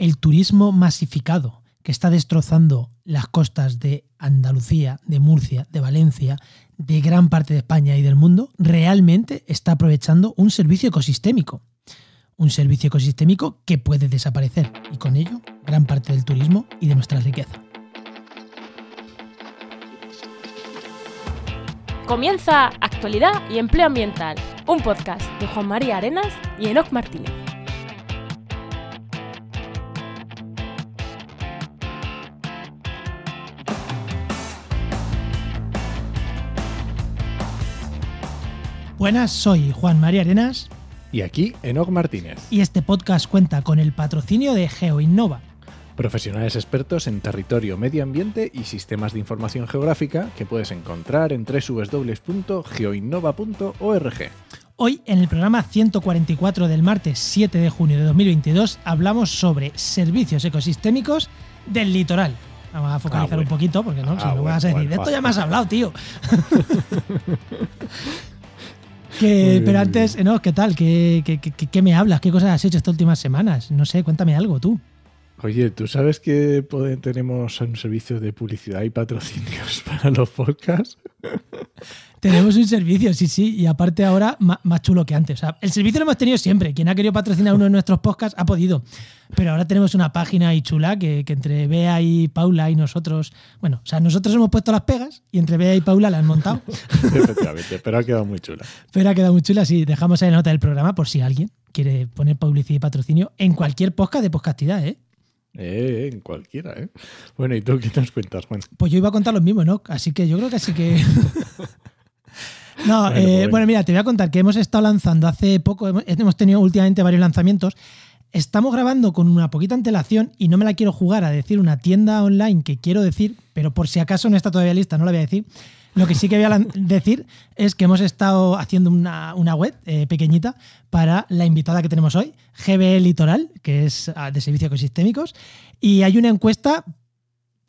el turismo masificado que está destrozando las costas de Andalucía, de Murcia, de Valencia, de gran parte de España y del mundo, realmente está aprovechando un servicio ecosistémico. Un servicio ecosistémico que puede desaparecer y con ello gran parte del turismo y de nuestra riqueza. Comienza Actualidad y Empleo Ambiental, un podcast de Juan María Arenas y Enoc Martínez. Buenas, soy Juan María Arenas. Y aquí Enoc Martínez. Y este podcast cuenta con el patrocinio de GeoInnova. Profesionales expertos en territorio, medio ambiente y sistemas de información geográfica que puedes encontrar en www.geoinnova.org. Hoy, en el programa 144 del martes 7 de junio de 2022, hablamos sobre servicios ecosistémicos del litoral. Vamos a focalizar Ah, un poquito, porque no, Ah, si bueno, vas a decir, bueno, de esto ya me has hablado, tío. Que, pero antes, no, ¿qué tal? ¿Qué, qué, qué- qué me hablas? ¿Qué cosas has hecho estas últimas semanas? No sé, cuéntame algo tú. Oye, ¿tú sabes que tenemos un servicio de publicidad y patrocinios para los podcasts? Tenemos un servicio, sí, sí, y aparte ahora más, chulo que antes. O sea, el servicio lo hemos tenido siempre. Quien ha querido patrocinar uno de nuestros podcasts ha podido. Pero ahora tenemos una página ahí chula que, que entre Bea y Paula y nosotros, bueno, o sea, nosotros hemos puesto las pegas y entre Bea y Paula la han montado. Efectivamente, pero ha quedado muy chula. Pero ha quedado muy chula, sí. Dejamos ahí la nota del programa por si alguien quiere poner publicidad y patrocinio en cualquier podcast de podcastidad, ¿eh? Eh, en cualquiera, ¿eh? Bueno, ¿y tú qué nos cuentas, Juan? Pues yo iba a contar lo mismo, ¿no? Así que yo creo que así que. no, Bueno, eh, pues bueno. mira, te voy a contar que hemos estado lanzando hace poco, hemos, tenido últimamente varios lanzamientos. Estamos grabando con una poquita antelación y no me la quiero jugar a decir una tienda online que quiero decir, pero por si acaso no está todavía lista, no la voy a decir. Lo que sí que voy a decir es que hemos estado haciendo una, una web eh, pequeñita para la invitada que tenemos hoy, GBE Litoral, que es ah, de servicios ecosistémicos, y hay una encuesta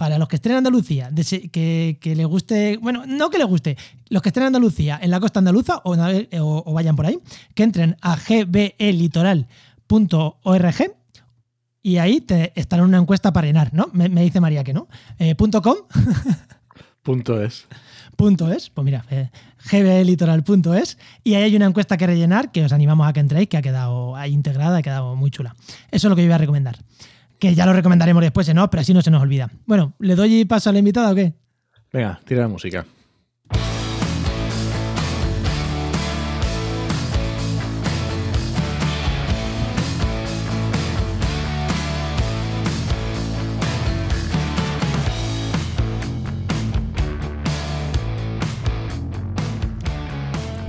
para los que estén en Andalucía, que, que le guste, bueno, no que le guste, los que estén en Andalucía, en la costa andaluza o, o- o vayan por ahí, que entren a gbelitoral.org y ahí te estará una encuesta para llenar, ¿no? Me, me dice María que no. Eh, punto .com, Punto es. punto .es, pues mira, eh, gbelitoral.es y ahí hay una encuesta que rellenar que os animamos a que entréis, que ha quedado ahí integrada, ha quedado muy chula. Eso es lo que yo voy a recomendar. Que ya lo recomendaremos después, ¿no? Pero así no se nos olvida. Bueno, ¿le doy paso a la invitada o qué? Venga, tira la música.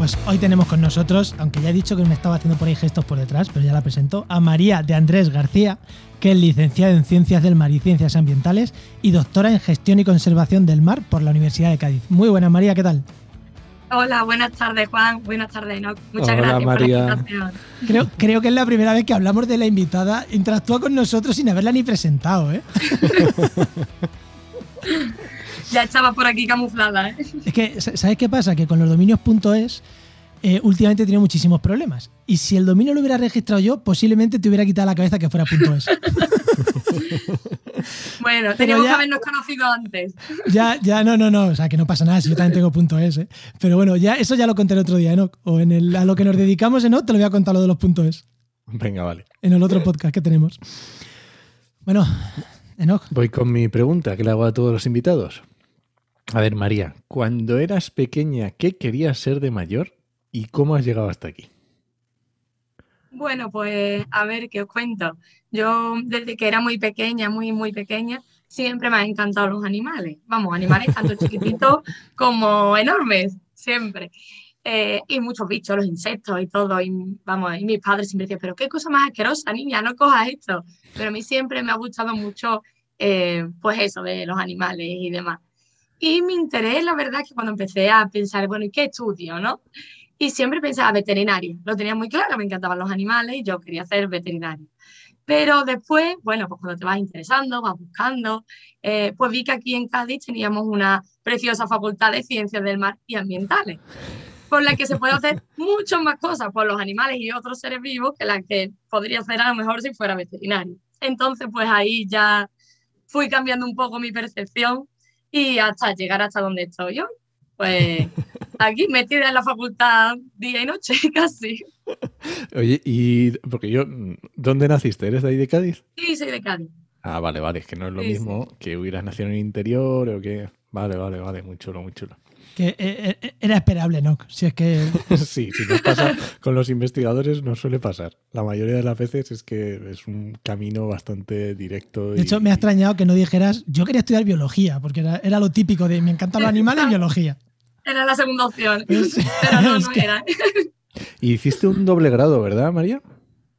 Pues hoy tenemos con nosotros, aunque ya he dicho que me estaba haciendo por ahí gestos por detrás, pero ya la presento, a María de Andrés García, que es licenciada en Ciencias del Mar y Ciencias Ambientales y doctora en Gestión y Conservación del Mar por la Universidad de Cádiz. Muy buena, María, ¿qué tal? Hola, buenas tardes Juan, buenas tardes Enoch. Muchas Hola, gracias María. por la invitación. Creo, creo que es la primera vez que hablamos de la invitada, interactúa con nosotros sin haberla ni presentado, ¿eh? Ya estaba por aquí camuflada, ¿eh? Es que, sa- ¿sabes qué pasa? Que con los dominios .es eh, últimamente he tenido muchísimos problemas. Y si el dominio lo hubiera registrado yo, posiblemente te hubiera quitado la cabeza que fuera .es. Bueno, teníamos ya- que habernos conocido antes. Ya, ya, no, no, no. O sea, que no pasa nada si yo también tengo punto .es, ¿eh? Pero bueno, ya, eso ya lo conté el otro día, ¿no? O en el, a lo que nos dedicamos, ¿no? Te lo voy a contar lo de los puntos .es. Venga, vale. En el otro podcast que tenemos. Bueno, Enoch, Voy con mi pregunta que le hago a todos los invitados. A ver, María, cuando eras pequeña, ¿qué querías ser de mayor y cómo has llegado hasta aquí? Bueno, pues a ver, ¿qué os cuento? Yo desde que era muy pequeña, muy, muy pequeña, siempre me han encantado los animales. Vamos, animales tanto chiquititos como enormes, siempre. Eh, y muchos bichos, los insectos y todo. Y vamos, y mis padres siempre decían, pero qué cosa más asquerosa, niña, no cojas esto. Pero a mí siempre me ha gustado mucho, eh, pues eso, de los animales y demás. Y mi interés, la verdad, es que cuando empecé a pensar, bueno, ¿y qué estudio, no? Y siempre pensaba veterinario. Lo tenía muy claro, me encantaban los animales y yo quería ser veterinario. Pero después, bueno, pues cuando te vas interesando, vas buscando, eh, pues vi que aquí en Cádiz teníamos una preciosa facultad de ciencias del mar y ambientales, por la que se puede hacer muchas más cosas por los animales y otros seres vivos que las que podría hacer a lo mejor si fuera veterinario. Entonces, pues ahí ya fui cambiando un poco mi percepción y hasta llegar hasta donde estoy hoy. Pues aquí metida en la facultad día y noche casi. Oye, y porque yo, ¿dónde naciste? ¿Eres de ahí de Cádiz? Sí, soy de Cádiz. Ah, vale, vale, es que no es lo Sí, mismo que hubieras nacido en el interior o que... Vale, vale, vale, muy chulo, muy chulo. Que eh, eh, era esperable, ¿no? Si es que Sí, si nos pasa con los investigadores no suele pasar. La mayoría de las veces es que es un camino bastante directo. De hecho, me ha extrañado que no dijeras, yo quería estudiar biología, porque era, era lo típico de me encantan los animales y biología. Era la segunda opción, Es- pero no, no que- era. Y hiciste un doble grado, ¿verdad, María?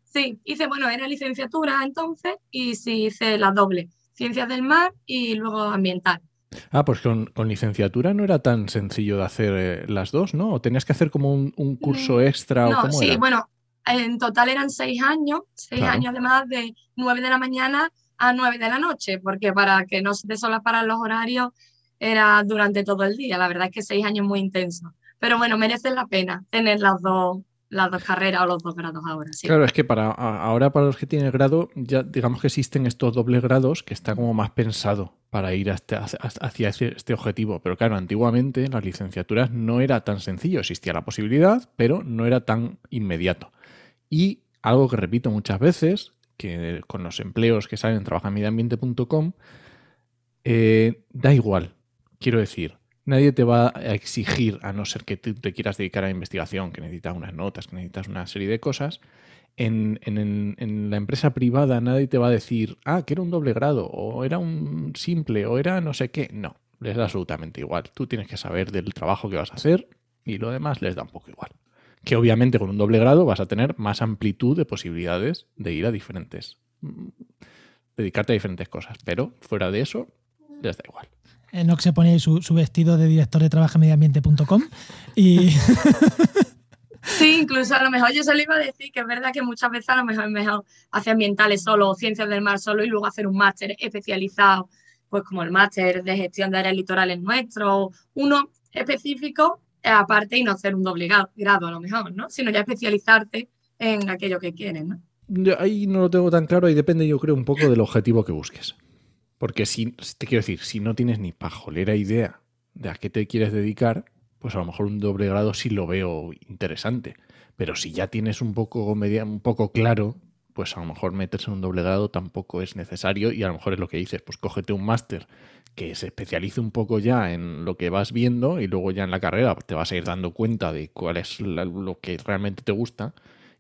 Sí, hice, bueno, era licenciatura entonces y sí hice la doble, ciencias del mar y luego ambiental. Ah, pues con, con licenciatura no era tan sencillo de hacer eh, las dos, ¿no? ¿O tenías que hacer como un, un curso extra o Mm, No, cómo sí, era? bueno, en total eran seis años, seis Claro. años además de nueve de la mañana a nueve de la noche, porque para que no se te solaparan los horarios era durante todo el día. La verdad es que seis años muy intensos. Pero bueno, merece la pena tener las dos, las dos carreras o los dos grados ahora, sí. Claro, es que para ahora para los que tienen grado, ya digamos que existen estos dobles grados que está como más pensado para ir hasta- hacia, ese- este objetivo. Pero claro, antiguamente en las licenciaturas no era tan sencillo, existía la posibilidad, pero no era tan inmediato. Y algo que repito muchas veces, que con los empleos que salen en trabajamediambiente.com, eh, da igual, quiero decir, nadie te va a exigir, a no ser que tú te quieras dedicar a investigación, que necesitas unas notas, que necesitas una serie de cosas. En, en- en- en la empresa privada nadie te va a decir, ah, que era un doble grado, o era un simple, o era no sé qué. No, les da absolutamente igual. Tú tienes que saber del trabajo que vas a hacer y lo demás les da un poco igual. Que obviamente con un doble grado vas a tener más amplitud de posibilidades de ir a diferentes, mm, dedicarte a diferentes cosas, pero fuera de eso les da igual. Enoch se pone su, su vestido de director de trabajamediambiente.com y Sí, incluso a lo mejor yo se lo iba a decir, que es verdad que muchas veces a lo mejor es mejor hacer ambientales solo o ciencias del mar solo y luego hacer un máster especializado, pues como el máster de gestión de áreas litorales nuestro, uno específico aparte y no hacer un doble grado a lo mejor, ¿no? Sino ya especializarte en aquello que quieres, ¿no? Yo ahí no lo tengo tan claro y depende, yo creo, un poco del objetivo que busques. Porque si, te quiero decir, si no tienes ni pajolera idea de a qué te quieres dedicar, pues a lo mejor un doble grado sí lo veo interesante. Pero si ya tienes un poco, media, un poco claro, pues a lo mejor meterse en un doble grado tampoco es necesario y a lo mejor es lo que dices, pues cógete un máster que se especialice un poco ya en lo que vas viendo y luego ya en la carrera te vas a ir dando cuenta de cuál es lo que realmente te gusta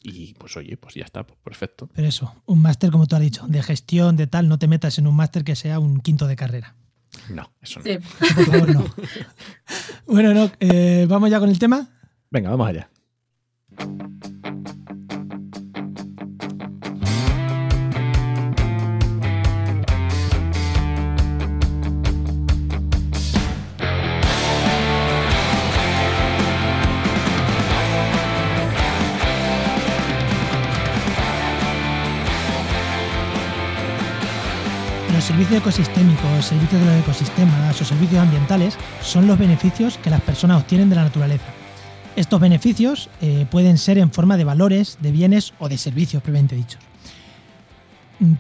y pues oye, pues ya está, pues perfecto. Pero eso, un máster, como tú has dicho, de gestión, de tal, no te metas en un máster que sea un quinto de carrera. No, eso no. Sí. Por favor, no. bueno, no, eh, vamos ya con el tema. Venga, vamos allá. Los servicios ecosistémicos, servicios de los ecosistemas o servicios ambientales son los beneficios que las personas obtienen de la naturaleza. Estos beneficios eh, pueden ser en forma de valores, de bienes o de servicios, previamente dichos.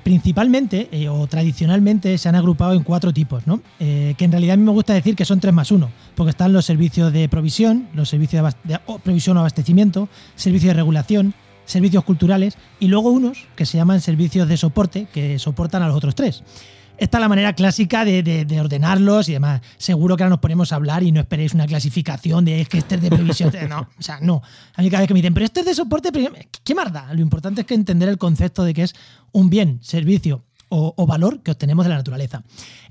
Principalmente eh, o tradicionalmente se han agrupado en cuatro tipos, ¿no? Eh, que en realidad a mí me gusta decir que son tres más uno, porque están los servicios de provisión, los servicios de, abas- de- o provisión o abastecimiento, servicios de regulación, servicios culturales y luego unos que se llaman servicios de soporte, que soportan a los otros tres. Esta es la manera clásica de, de- de ordenarlos y demás. Seguro que ahora nos ponemos a hablar y no esperéis una clasificación de es que este es de previsión. No, o sea, no. A mí cada vez que me dicen, pero este es de soporte, ¿qué más da? Lo importante es que entender el concepto de que es un bien, servicio o, o valor que obtenemos de la naturaleza.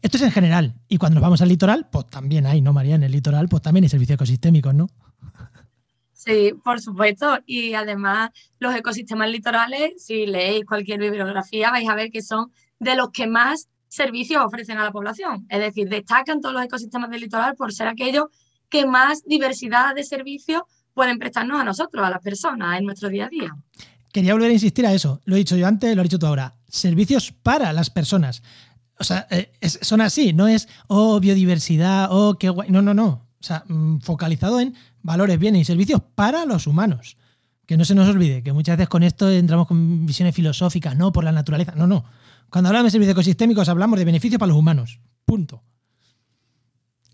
Esto es en general. Y cuando nos vamos al litoral, pues también hay, ¿no, María? En el litoral, pues también hay servicios ecosistémicos, ¿no? Sí, por supuesto. Y además, los ecosistemas litorales, si leéis cualquier bibliografía, vais a ver que son de los que más servicios ofrecen a la población. Es decir, destacan todos los ecosistemas del litoral por ser aquellos que más diversidad de servicios pueden prestarnos a nosotros, a las personas, en nuestro día a día. Quería volver a insistir a eso. Lo he dicho yo antes, lo has dicho tú ahora. Servicios para las personas. O sea, eh, son así, no es, oh, biodiversidad, oh, qué guay. No, no, no. O sea, mm, focalizado en valores, bienes y servicios para los humanos. Que no se nos olvide, que muchas veces con esto entramos con visiones filosóficas, no por la naturaleza. No, no. Cuando hablamos de servicios ecosistémicos hablamos de beneficios para los humanos. Punto.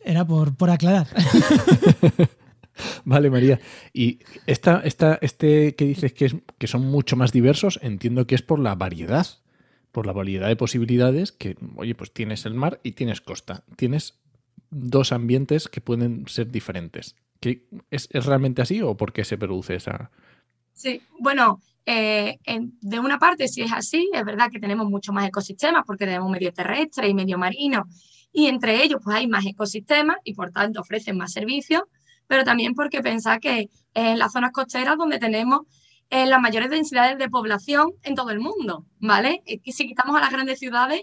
Era por, por aclarar. Vale, María. Y esta, esta, este que dices que, es, que son mucho más diversos, entiendo que es por la variedad, por la variedad de posibilidades que, oye, pues tienes el mar y tienes costa. Tienes dos ambientes que pueden ser diferentes. ¿Que es, ¿Es realmente así o por qué se produce esa...? Sí, bueno, eh, de una parte sí es así, es verdad que tenemos mucho más ecosistemas porque tenemos medio terrestre y medio marino y entre ellos pues hay más ecosistemas y por tanto ofrecen más servicios, pero también porque pensar que en las zonas costeras donde tenemos eh, las mayores densidades de población en todo el mundo, ¿vale? Si quitamos a las grandes ciudades,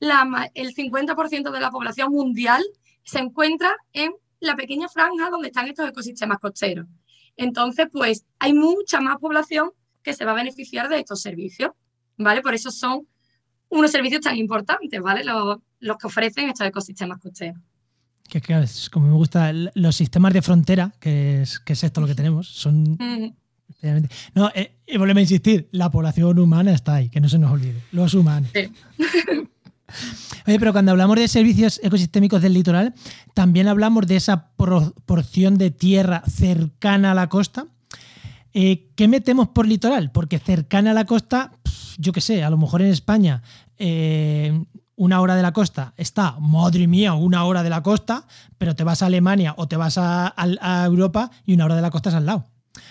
el 50% de la población mundial se encuentra en la pequeña franja donde están estos ecosistemas costeros. Entonces, pues hay mucha más población que se va a beneficiar de estos servicios, ¿vale? Por eso son unos servicios tan importantes, ¿vale? Los, que ofrecen estos ecosistemas costeros. Que claro, es como me gusta los sistemas de frontera, que es, que es esto lo que tenemos, son... No, eh, y volvemos a insistir, la población humana está ahí, que no se nos olvide, los humanos. Sí. Oye, pero cuando hablamos de servicios ecosistémicos del litoral, también hablamos de esa porción de tierra cercana a la costa. Eh, ¿Qué metemos por litoral? Porque cercana a la costa, yo qué sé, a lo mejor en España eh, una hora de la costa está, madre mía, una hora de la costa, pero te vas a Alemania o te vas a Europa y una hora de la costa es al lado.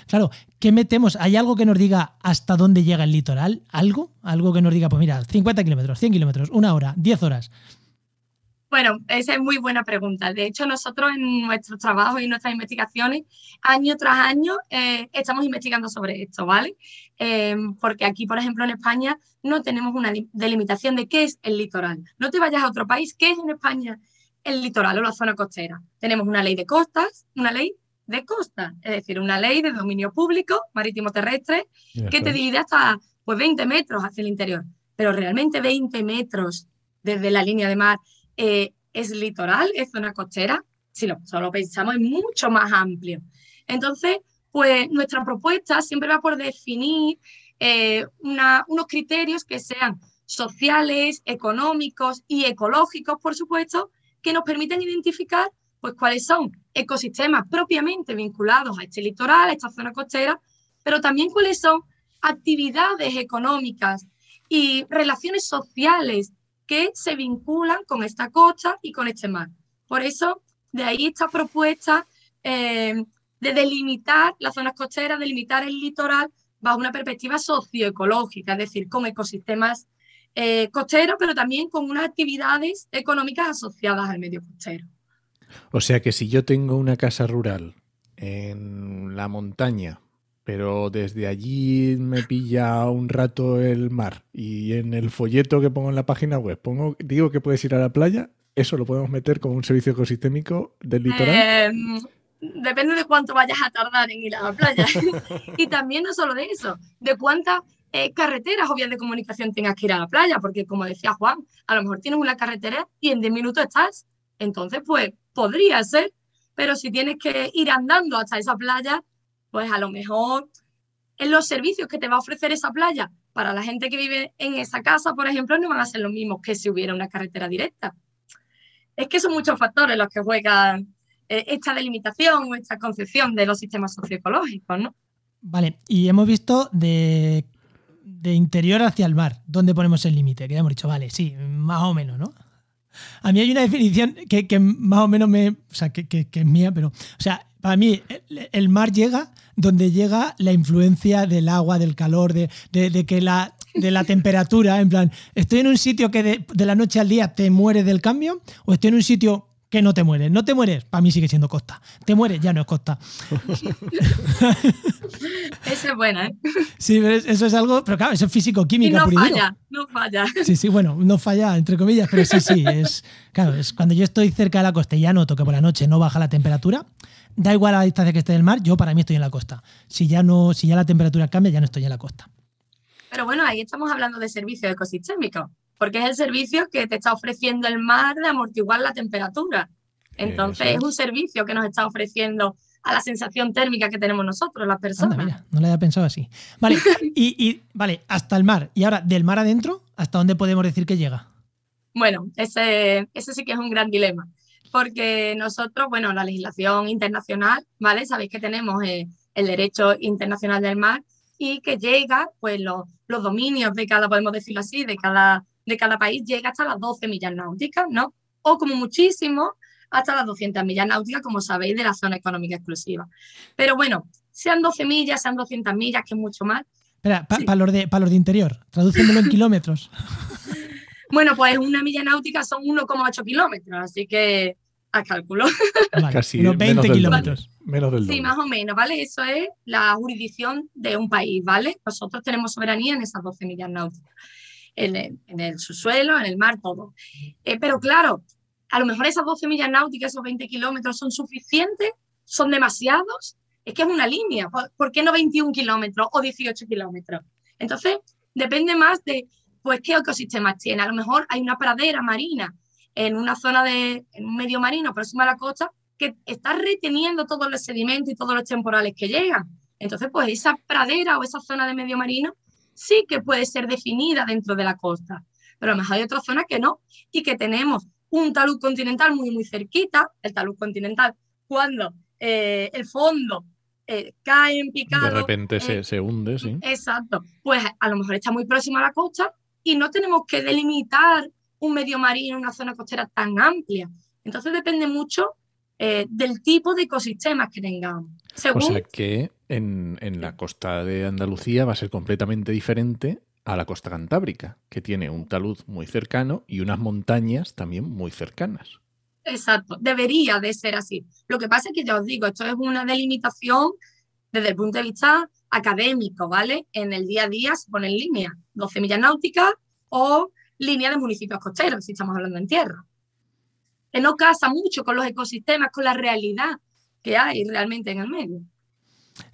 Claro, ¿qué metemos? ¿Hay algo que nos diga hasta dónde llega el litoral? ¿Algo? Algo que nos diga, pues mira, 50 kilómetros, 100 kilómetros, una hora, 10 horas. Bueno, esa es muy buena pregunta. De hecho, nosotros en nuestros trabajos y nuestras investigaciones, año tras año, eh, estamos investigando sobre esto, ¿vale? Em, porque aquí, por ejemplo, en España no tenemos una delimitación de qué es el litoral. No te vayas a otro país, ¿qué es en España el litoral o la zona costera? Tenemos una ley de costas, una ley de costa, es decir, una ley de dominio público marítimo terrestre que te divide hasta pues, 20 metros hacia el interior. Pero realmente 20 metros desde la línea de mar eh, es litoral, es zona costera. Si lo solo pensamos, es mucho más amplio. Entonces, pues nuestra propuesta siempre va por definir eh, unos criterios que sean sociales, económicos y ecológicos, por supuesto, que nos permiten identificar pues cuáles son ecosistemas propiamente vinculados a este litoral, a esta zona costera, pero también cuáles son actividades económicas y relaciones sociales que se vinculan con esta costa y con este mar. Por eso, de ahí esta propuesta eh, de delimitar las zonas costeras, delimitar el litoral bajo una perspectiva socioecológica, es decir, con ecosistemas eh, costeros, pero también con unas actividades económicas asociadas al medio costero. O sea que si yo tengo una casa rural en la montaña, pero desde allí me pilla un rato el mar y en el folleto que pongo en la página web pongo, digo que puedes ir a la playa, ¿eso lo podemos meter como un servicio ecosistémico del litoral? Em, depende de cuánto vayas a tardar en ir a la playa. y también no solo de eso, de cuántas eh, carreteras o vías de comunicación tengas que ir a la playa, porque como decía Juan, a lo mejor tienes una carretera y en 10 minutos estás. Entonces, pues podría ser, pero si tienes que ir andando hasta esa playa, pues a lo mejor en los servicios que te va a ofrecer esa playa para la gente que vive en esa casa, por ejemplo, no van a ser los mismos que si hubiera una carretera directa. Es que son muchos factores los que juegan eh, esta delimitación o esta concepción de los sistemas socioecológicos, ¿no? Vale, y hemos visto de, de interior hacia el mar, ¿dónde ponemos el límite? Que ya hemos dicho, vale, sí, más o menos, ¿no? A mí hay una definición que, más o menos me. O sea, que, es mía, pero. O sea, para mí, el, mar llega donde llega la influencia del agua, del calor, de, que la, de la temperatura. En plan, ¿estoy en un sitio que de, de, la noche al día te mueres del cambio? ¿O estoy en un sitio que no te mueres. No te mueres, para mí sigue siendo costa. Te mueres, ya no es costa. Esa es buena, ¿eh? Sí, eso es algo, pero claro, eso es físico-química. No falla, no falla. Sí, sí, bueno, no falla, entre comillas, pero sí, sí, es, claro, es cuando yo estoy cerca de la costa y ya noto que por la noche no baja la temperatura, da igual a la distancia que esté del mar, yo para mí estoy en la costa. Si ya, no, si ya la temperatura cambia, ya no estoy en la costa. Pero bueno, ahí estamos hablando de servicios ecosistémicos porque es el servicio que te está ofreciendo el mar de amortiguar la temperatura. Entonces es un servicio que nos está ofreciendo a la sensación térmica que tenemos nosotros, las personas. Anda, mira, no lo había pensado así. Vale, y, y, vale, hasta el mar. Y ahora, del mar adentro, ¿hasta dónde podemos decir que llega? Bueno, ese, ese sí que es un gran dilema, porque nosotros, bueno, la legislación internacional, ¿vale? Sabéis que tenemos eh, el derecho internacional del mar y que llega, pues los, los dominios de cada, podemos decirlo así, de cada, de cada país, llega hasta las 12 millas náuticas, ¿no? O como muchísimo, hasta las 200 millas náuticas, como sabéis, de la zona económica exclusiva. Pero bueno, sean 12 millas, sean 200 millas, que es mucho más. Espera, para sí. los, de, pa los de interior, traduciéndolo en kilómetros. Bueno, pues una milla náutica son 1,8 kilómetros, así que a cálculo. Vale, Casi unos 20 menos kilómetros. Del, menos del Sí, más o menos, ¿vale? Eso es la jurisdicción de un país, ¿vale? Nosotros tenemos soberanía en esas 12 millas náuticas, en el, en el subsuelo, en el mar, todo. Eh, pero claro, a lo mejor esas 12 millas náuticas, esos 20 kilómetros son suficientes, son demasiados, es que es una línea, ¿por qué no 21 kilómetros o 18 kilómetros? Entonces, depende más de pues qué ecosistemas tiene. A lo mejor hay una pradera marina en una zona de en un medio marino próxima a la costa que está reteniendo todos los sedimentos y todos los temporales que llegan. Entonces, pues esa pradera o esa zona de medio marino sí que puede ser definida dentro de la costa, pero a lo mejor hay otras zonas que no y que tenemos un talud continental muy, muy cerquita, el talud continental, cuando eh, el fondo eh, cae en picado. De repente eh, se, se hunde, sí. Exacto. Pues a lo mejor está muy próximo a la costa y no tenemos que delimitar un medio marino, una zona costera tan amplia. Entonces depende mucho eh, del tipo de ecosistemas que tengamos. Según... O sea que en, en, la costa de Andalucía va a ser completamente diferente a la costa cantábrica, que tiene un talud muy cercano y unas montañas también muy cercanas. Exacto, debería de ser así. Lo que pasa es que ya os digo, esto es una delimitación desde el punto de vista académico, ¿vale? En el día a día se ponen líneas, 12 millas náuticas o línea de municipios costeros, si estamos hablando en tierra. Que no casa mucho con los ecosistemas, con la realidad que hay realmente en el medio.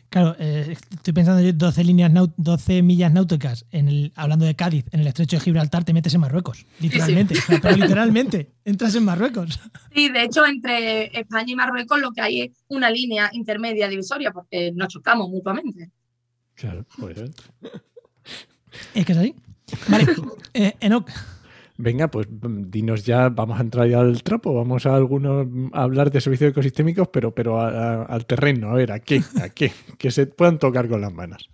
Claro, eh, estoy pensando yo 12, líneas 12 millas náuticas, en el, hablando de Cádiz, en el estrecho de Gibraltar, te metes en Marruecos, literalmente. Sí, sí. pero literalmente, entras en Marruecos. Sí, de hecho, entre España y Marruecos lo que hay es una línea intermedia divisoria, porque nos chocamos mutuamente. Claro, pues. Es que es así. Vale, eh, Enoch. Venga, pues dinos ya, vamos a entrar ya al trapo, vamos a algunos a hablar de servicios ecosistémicos, pero, pero a, a, al terreno, a ver, ¿a qué? ¿A qué? Que se puedan tocar con las manos.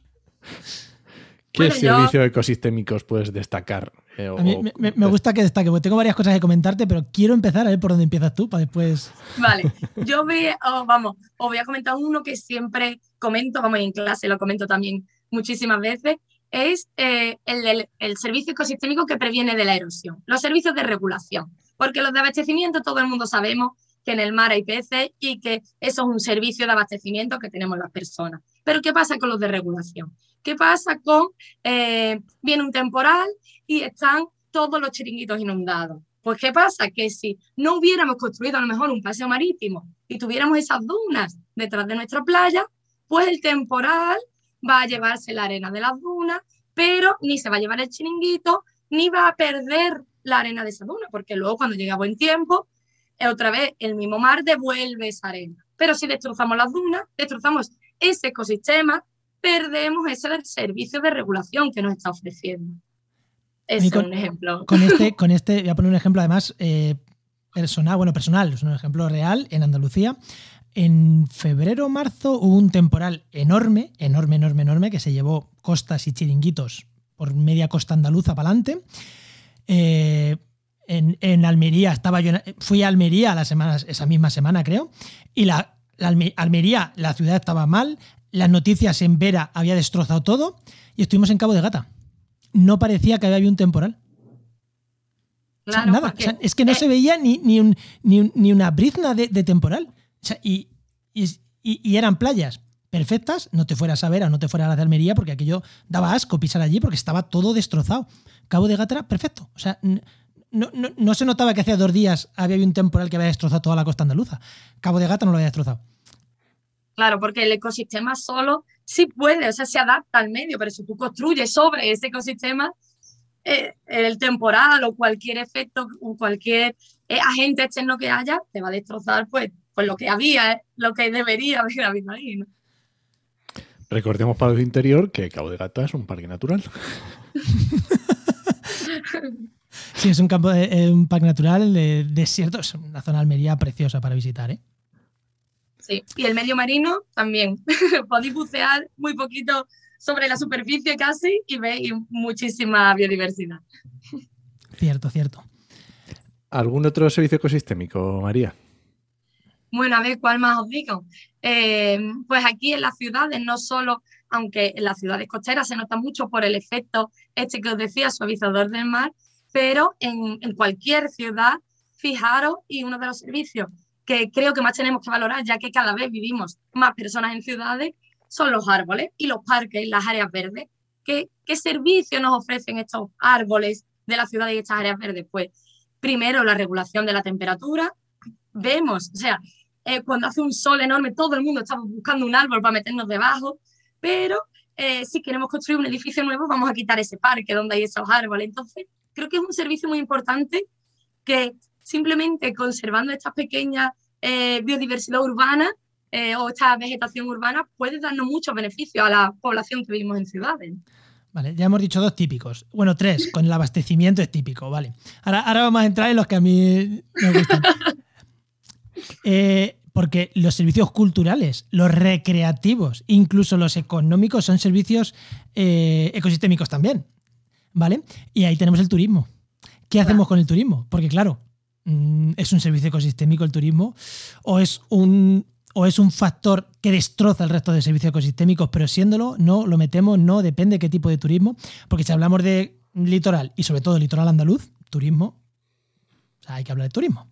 ¿Qué bueno, servicios yo... ecosistémicos puedes destacar? Eh, o, a mí me, me, gusta que destaque, porque tengo varias cosas que comentarte, pero quiero empezar a ver por dónde empiezas tú para después. Vale, yo voy, oh, vamos, os voy a comentar uno que siempre comento, vamos, en clase lo comento también muchísimas veces, es eh, el, el, servicio ecosistémico que previene de la erosión, los servicios de regulación, porque los de abastecimiento todo el mundo sabemos que en el mar hay peces y que eso es un servicio de abastecimiento que tenemos las personas. Pero ¿qué pasa con los de regulación? ¿Qué pasa con, eh, viene un temporal y están todos los chiringuitos inundados? Pues ¿qué pasa? Que si no hubiéramos construido a lo mejor un paseo marítimo y tuviéramos esas dunas detrás de nuestra playa, pues el temporal va a llevarse la arena de las dunas, pero ni se va a llevar el chiringuito, ni va a perder la arena de esa duna, porque luego cuando llega buen tiempo, otra vez el mismo mar devuelve esa arena. Pero si destrozamos las dunas, destrozamos ese ecosistema, perdemos ese servicio de regulación que nos está ofreciendo. Ese con, es un ejemplo. Con este, con este, voy a poner un ejemplo además eh, personal, bueno, personal, es un ejemplo real en Andalucía. En febrero o marzo hubo un temporal enorme, enorme, enorme, enorme, que se llevó costas y chiringuitos por media costa andaluza para adelante. Eh, en, en, Almería estaba yo, fui a Almería la semana, esa misma semana, creo, y la, la Almería, la ciudad estaba mal, las noticias en Vera había destrozado todo, y estuvimos en Cabo de Gata. No parecía que había un temporal. Claro, o sea, nada, o sea, es que no eh, se veía ni, ni, un, ni, un, ni una brizna de, de temporal. O y, y, eran playas perfectas, no te fueras a ver o no te fueras a la de Almería, porque aquello daba asco pisar allí porque estaba todo destrozado. Cabo de Gata, perfecto. O sea, no, no, no, se notaba que hacía dos días había un temporal que había destrozado toda la costa andaluza. Cabo de Gata no lo había destrozado. Claro, porque el ecosistema solo sí puede, o sea, se adapta al medio, pero si tú construyes sobre ese ecosistema, eh, el temporal o cualquier efecto, cualquier eh, agente externo que haya, te va a destrozar pues pues lo que había, lo que debería haber habido ahí. ¿no? Recordemos para el interior que Cabo de Gata es un parque natural. sí, es un campo de, un parque natural de desierto, es una zona de Almería preciosa para visitar, ¿eh? Sí, y el medio marino también. Podéis bucear muy poquito sobre la superficie casi y veis muchísima biodiversidad. Cierto, cierto. ¿Algún otro servicio ecosistémico, María? Bueno, a ver, ¿cuál más os digo? Eh, pues aquí en las ciudades, no solo, aunque en las ciudades costeras se nota mucho por el efecto este que os decía, suavizador del mar, pero en, en cualquier ciudad, fijaros, y uno de los servicios que creo que más tenemos que valorar, ya que cada vez vivimos más personas en ciudades, son los árboles y los parques, las áreas verdes. ¿Qué, qué servicio nos ofrecen estos árboles de la ciudad y estas áreas verdes? Pues primero la regulación de la temperatura. Vemos, o sea, eh, cuando hace un sol enorme, todo el mundo está buscando un árbol para meternos debajo, pero eh, si queremos construir un edificio nuevo, vamos a quitar ese parque donde hay esos árboles. Entonces, creo que es un servicio muy importante que simplemente conservando estas pequeñas eh, biodiversidad urbana eh, o esta vegetación urbana puede darnos muchos beneficios a la población que vivimos en ciudades. Vale, ya hemos dicho dos típicos. Bueno, tres, con el abastecimiento es típico, vale. Ahora, ahora vamos a entrar en los que a mí me gustan. Eh, porque los servicios culturales, los recreativos, incluso los económicos son servicios ecosistémicos también. ¿Vale? Y ahí tenemos el turismo. ¿Qué hacemos con el turismo? Porque claro, Mm, es un servicio ecosistémico el turismo o es un o es un factor que destroza el resto de servicios ecosistémicos, pero siéndolo, no, lo metemos, no, depende qué tipo de turismo, porque si hablamos de litoral y sobre todo litoral andaluz, turismo, hay que hablar de turismo.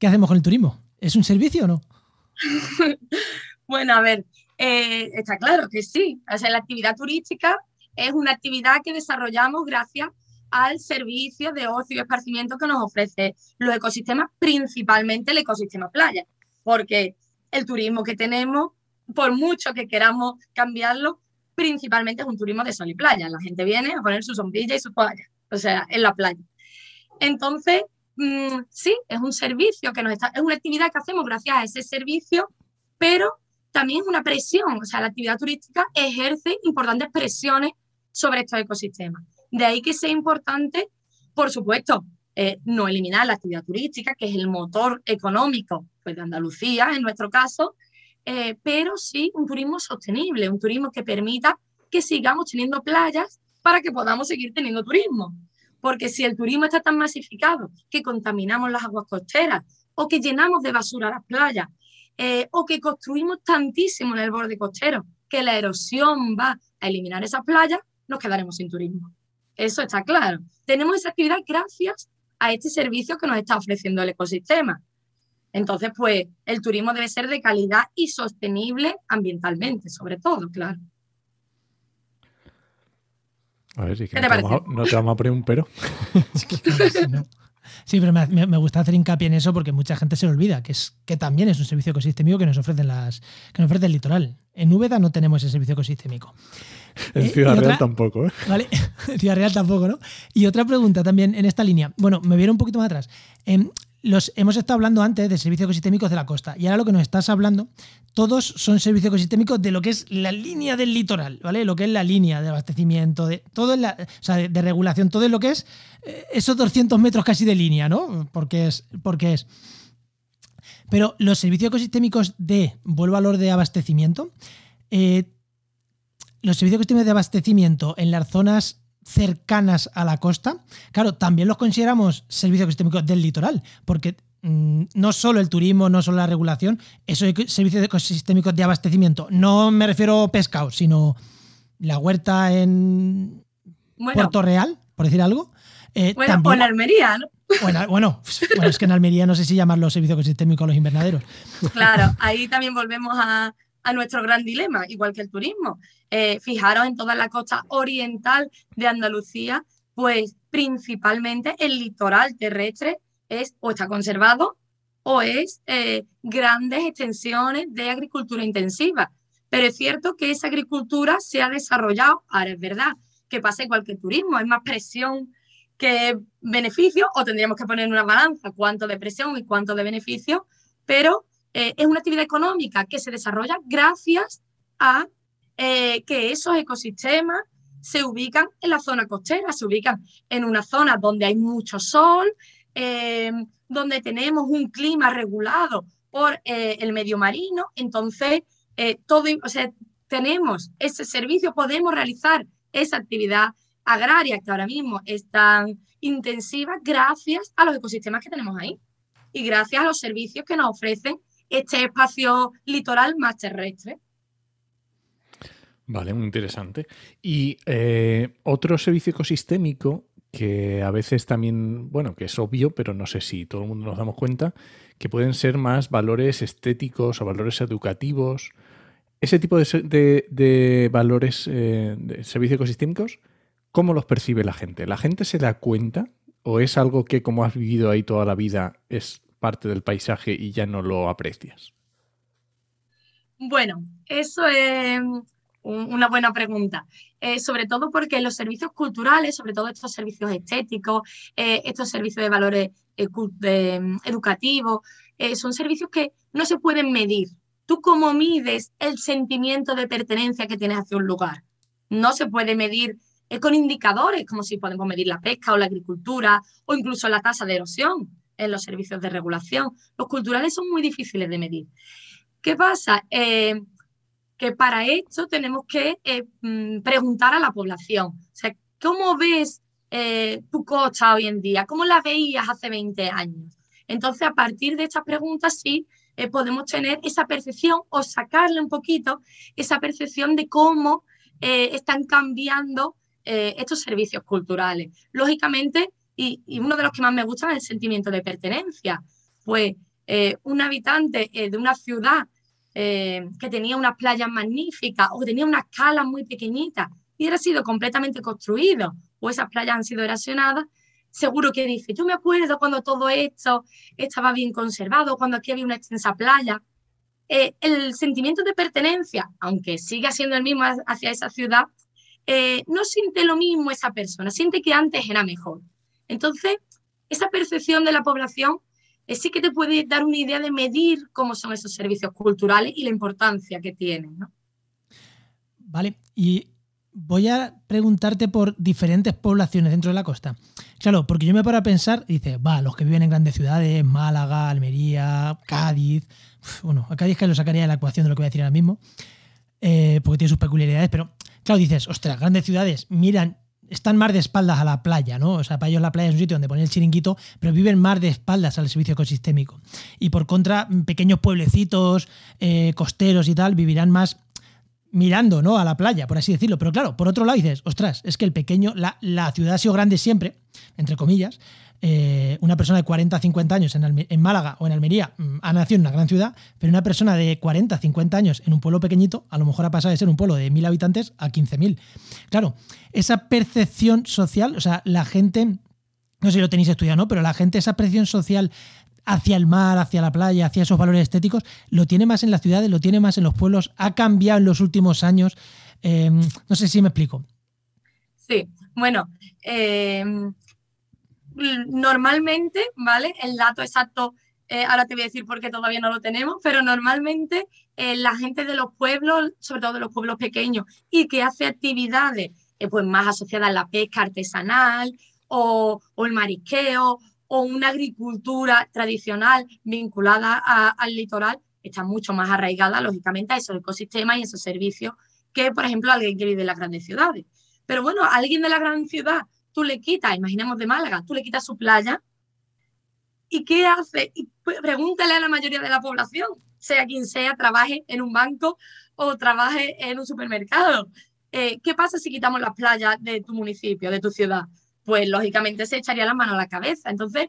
¿Qué hacemos con el turismo? ¿Es un servicio o no? bueno, a ver, eh, está claro que sí. O sea, la actividad turística es una actividad que desarrollamos gracias al servicio de ocio y esparcimiento que nos ofrece los ecosistemas, principalmente el ecosistema playa, porque el turismo que tenemos, por mucho que queramos cambiarlo, principalmente es un turismo de sol y playa. La gente viene a poner su sombrilla y su toalla, o sea, en la playa. Entonces, mm, sí, es un servicio que nos está, es una actividad que hacemos gracias a ese servicio, pero también es una presión, o sea, la actividad turística ejerce importantes presiones sobre estos ecosistemas. De ahí que sea importante, por supuesto, eh, no eliminar la actividad turística, que es el motor económico pues, de Andalucía, en nuestro caso, eh, pero sí un turismo sostenible, un turismo que permita que sigamos teniendo playas para que podamos seguir teniendo turismo. Porque si el turismo está tan masificado que contaminamos las aguas costeras o que llenamos de basura las playas eh, o que construimos tantísimo en el borde costero que la erosión va a eliminar esas playas, nos quedaremos sin turismo. Eso está claro. Tenemos esa actividad gracias a este servicio que nos está ofreciendo el ecosistema. Entonces, pues el turismo debe ser de calidad y sostenible ambientalmente, sobre todo, claro. A ver, si que no, te vamos a, no, te vamos a, poner un pero. Sí, pero me, gusta hacer hincapié en eso porque mucha gente se lo olvida, que es que también es un servicio ecosistémico que nos ofrecen las que nos ofrece el litoral. En Úbeda no tenemos ese servicio ecosistémico. En eh, Ciudad Real tampoco, ¿eh? Vale, en Ciudad Real tampoco, ¿no? Y otra pregunta también en esta línea. Bueno, me viene un poquito más atrás. Em, los, hemos estado hablando antes de servicios ecosistémicos de la costa y ahora lo que nos estás hablando, todos son servicios ecosistémicos de lo que es la línea del litoral, ¿vale? Lo que es la línea de abastecimiento, de todo la, o sea, de, regulación, todo lo que es eh, esos 200 metros casi de línea, ¿no? Porque es, porque es. Pero los servicios ecosistémicos de, vuelvo a lo de abastecimiento, eh, los servicios ecosistémicos de abastecimiento en las zonas cercanas a la costa, claro, también los consideramos servicios ecosistémicos del litoral, porque mm, no solo el turismo, no solo la regulación, esos servicios ecosistémicos de abastecimiento. No me refiero a pescado, sino la huerta en Puerto Real, por decir algo. Eh, bueno, o en Almería, ¿no? Bueno, bueno, es que en Almería no sé si llamarlo servicios ecosistémicos a los invernaderos. Claro, ahí también volvemos a, a nuestro gran dilema, igual que el turismo. Eh, fijaros en toda la costa oriental de Andalucía, pues principalmente el litoral terrestre es o está conservado o es eh, grandes extensiones de agricultura intensiva. Pero es cierto que esa agricultura se ha desarrollado, ahora es verdad, que pasa igual que el turismo, hay más presión que beneficio, o tendríamos que poner una balanza cuánto de presión y cuánto de beneficio, pero es una actividad económica que se desarrolla gracias a que esos ecosistemas se ubican en la zona costera, se ubican en una zona donde hay mucho sol, donde tenemos un clima regulado por el medio marino, entonces todo, o sea, tenemos ese servicio, podemos realizar esa actividad agraria que ahora mismo es tan intensiva gracias a los ecosistemas que tenemos ahí y gracias a los servicios que nos ofrecen este espacio litoral más terrestre. Vale, muy interesante. Y eh, otro servicio ecosistémico que a veces también, bueno, que es obvio, pero no sé si todo el mundo nos damos cuenta, que pueden ser más valores estéticos o valores educativos ese tipo de, valores eh, de servicios ecosistémicos, ¿cómo los percibe la gente? ¿La gente se da cuenta o es algo que como has vivido ahí toda la vida es parte del paisaje y ya no lo aprecias? Bueno, eso es una buena pregunta. Eh, sobre todo porque los servicios culturales, sobre todo estos servicios estéticos, eh, estos servicios de valores educativos, son servicios que no se pueden medir. ¿Tú cómo mides el sentimiento de pertenencia que tienes hacia un lugar? No se puede medir eh, con indicadores, como si podemos medir la pesca o la agricultura o incluso la tasa de erosión en los servicios de regulación. Los culturales son muy difíciles de medir. ¿Qué pasa? Eh, que para esto tenemos que eh, mm, preguntar a la población. O sea, ¿cómo ves tu costa hoy en día? ¿Cómo la veías hace 20 años? Entonces, a partir de estas preguntas, sí, eh, podemos tener esa percepción o sacarle un poquito esa percepción de cómo eh, están cambiando eh, estos servicios culturales. Lógicamente, y, uno de los que más me gusta es el sentimiento de pertenencia. Pues un habitante de una ciudad que tenía unas playas magníficas o que tenía unas calas muy pequeñitas y era sido completamente construido o esas playas han sido erosionadas, seguro que dice, yo me acuerdo cuando todo esto estaba bien conservado, cuando aquí había una extensa playa. Eh, el sentimiento de pertenencia, aunque siga siendo el mismo hacia esa ciudad, eh, no siente lo mismo esa persona, siente que antes era mejor. Entonces, esa percepción de la población eh, sí que te puede dar una idea de medir cómo son esos servicios culturales y la importancia que tienen. Vale, y voy a preguntarte por diferentes poblaciones dentro de la costa. Claro, porque yo me paro a pensar, dice, va, los que viven en grandes ciudades, Málaga, Almería, Cádiz. Bueno, a Cádiz que lo sacaría de la ecuación de lo que voy a decir ahora mismo, eh, porque tiene sus peculiaridades, pero claro, dices, ostras, grandes ciudades, miran, están más de espaldas a la playa, ¿no? O sea, para ellos la playa es un sitio donde poner el chiringuito, pero viven más de espaldas al servicio ecosistémico. Y por contra, pequeños pueblecitos, eh, costeros y tal, vivirán más mirando ¿no? a la playa, por así decirlo. Pero claro, por otro lado dices, ostras, es que el pequeño, la, la ciudad ha sido grande siempre, entre comillas. Eh, una persona de 40, 50 años en, en, Málaga o en Almería mm, ha nacido en una gran ciudad, pero una persona de 40, 50 años en un pueblo pequeñito, a lo mejor ha pasado de ser un pueblo de 1.000 habitantes a 15.000. Claro, esa percepción social, o sea, la gente, no sé si lo tenéis estudiado, ¿no? Pero la gente, esa percepción social hacia el mar, hacia la playa, hacia esos valores estéticos, lo tiene más en las ciudades, lo tiene más en los pueblos, ha cambiado en los últimos años. Em, no sé si me explico. Sí, bueno, em, normalmente, ¿vale? El dato exacto, eh, ahora te voy a decir por qué todavía no lo tenemos, pero normalmente eh, la gente de los pueblos, sobre todo de los pueblos pequeños, y que hace actividades eh, pues más asociadas a la pesca artesanal o, el marisqueo o una agricultura tradicional vinculada al litoral está mucho más arraigada, lógicamente, a esos ecosistemas y esos servicios que, por ejemplo, alguien que vive en las grandes ciudades. Pero bueno, alguien de la gran ciudad, tú le quitas, imaginemos de Málaga, tú le quitas su playa, ¿y qué hace? Y pregúntale a la mayoría de la población, sea quien sea, trabaje en un banco o trabaje en un supermercado. Eh, ¿Qué pasa si quitamos las playas de tu municipio, de tu ciudad? pues lógicamente se echaría la mano a la cabeza. Entonces,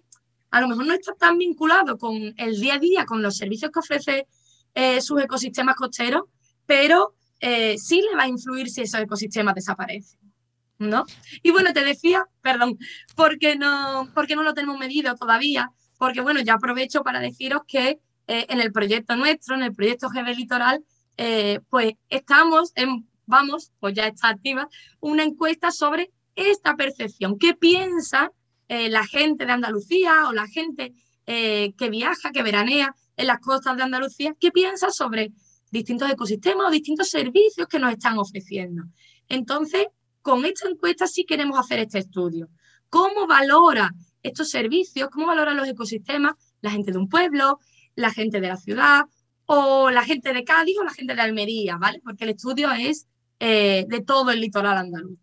a lo mejor no está tan vinculado con el día a día, con los servicios que ofrece eh, sus ecosistemas costeros, pero eh, sí le va a influir si esos ecosistemas desaparecen. ¿No? Y bueno, te decía, perdón, porque no, porque no lo tenemos medido todavía, porque bueno, ya aprovecho para deciros que eh, en el proyecto nuestro, en el proyecto GB Litoral, pues estamos, en, vamos, pues ya está activa, una encuesta sobre esta percepción. ¿Qué piensa eh, la gente de Andalucía o la gente eh, que viaja, que veranea en las costas de Andalucía, ¿qué piensa sobre distintos ecosistemas o distintos servicios que nos están ofreciendo? Entonces, con esta encuesta sí queremos hacer este estudio. ¿Cómo valora estos servicios? ¿Cómo valora los ecosistemas la gente de un pueblo, la gente de la ciudad o la gente de Cádiz o la gente de Almería, ¿vale? Porque el estudio es eh, de todo el litoral andaluz.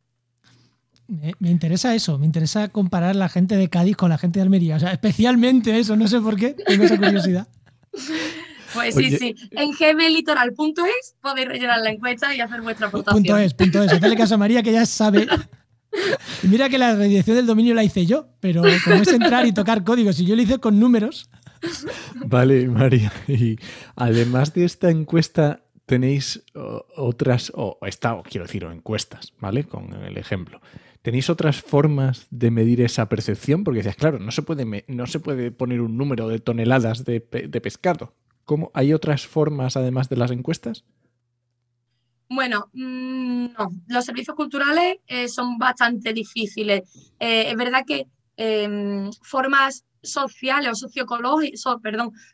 Me, interesa eso, me interesa comparar la gente de Cádiz con la gente de Almería. O sea, especialmente eso, no sé por qué, tengo esa curiosidad. Pues sí, sí. En gmlitoral.es podéis rellenar la encuesta y hacer vuestra aportación. Punto es, punto es. Hazle caso a María que ya sabe. Y mira que la redirección del dominio la hice yo, pero como es entrar y tocar códigos y yo lo hice con números. Vale, María. Y además de esta encuesta, tenéis otras, o esta, quiero decir, o encuestas, ¿vale? Con el ejemplo. ¿Tenéis otras formas de medir esa percepción? Porque decías, claro, no se puede, no se puede poner un número de toneladas de, pescado. ¿Cómo? ¿Hay otras formas además de las encuestas? Bueno, mm, no. Los servicios culturales eh, son bastante difíciles. Eh, es verdad que em, formas sociales o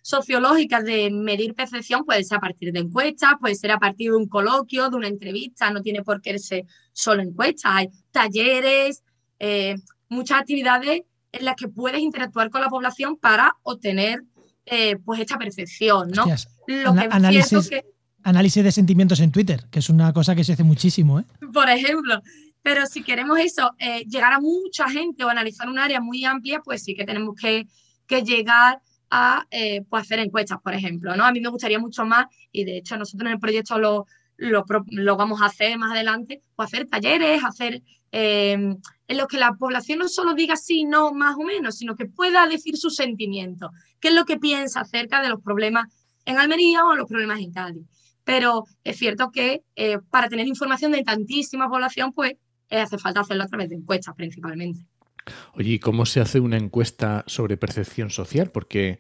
sociológicas, de medir percepción puede ser a partir de encuestas, puede ser a partir de un coloquio, de una entrevista, no tiene por qué ser solo encuestas, hay talleres, eh, muchas actividades en las que puedes interactuar con la población para obtener eh, pues esta percepción, ¿no? análisis, análisis de sentimientos en Twitter, que es una cosa que se hace muchísimo, ¿eh? Por ejemplo, pero si queremos eso, eh, llegar a mucha gente o analizar un área muy amplia, pues sí que tenemos que, llegar a eh, pues hacer encuestas, por ejemplo. ¿no? A mí me gustaría mucho más, y de hecho nosotros en el proyecto lo, lo, vamos a hacer más adelante, pues hacer talleres, hacer eh, en los que la población no solo diga sí, no, más o menos, sino que pueda decir sus sentimientos, qué es lo que piensa acerca de los problemas en Almería o los problemas en Cádiz. Pero es cierto que para tener información de tantísima población, pues eh, hace falta hacerlo a través de encuestas principalmente. Oye, ¿y cómo se hace una encuesta sobre percepción social? Porque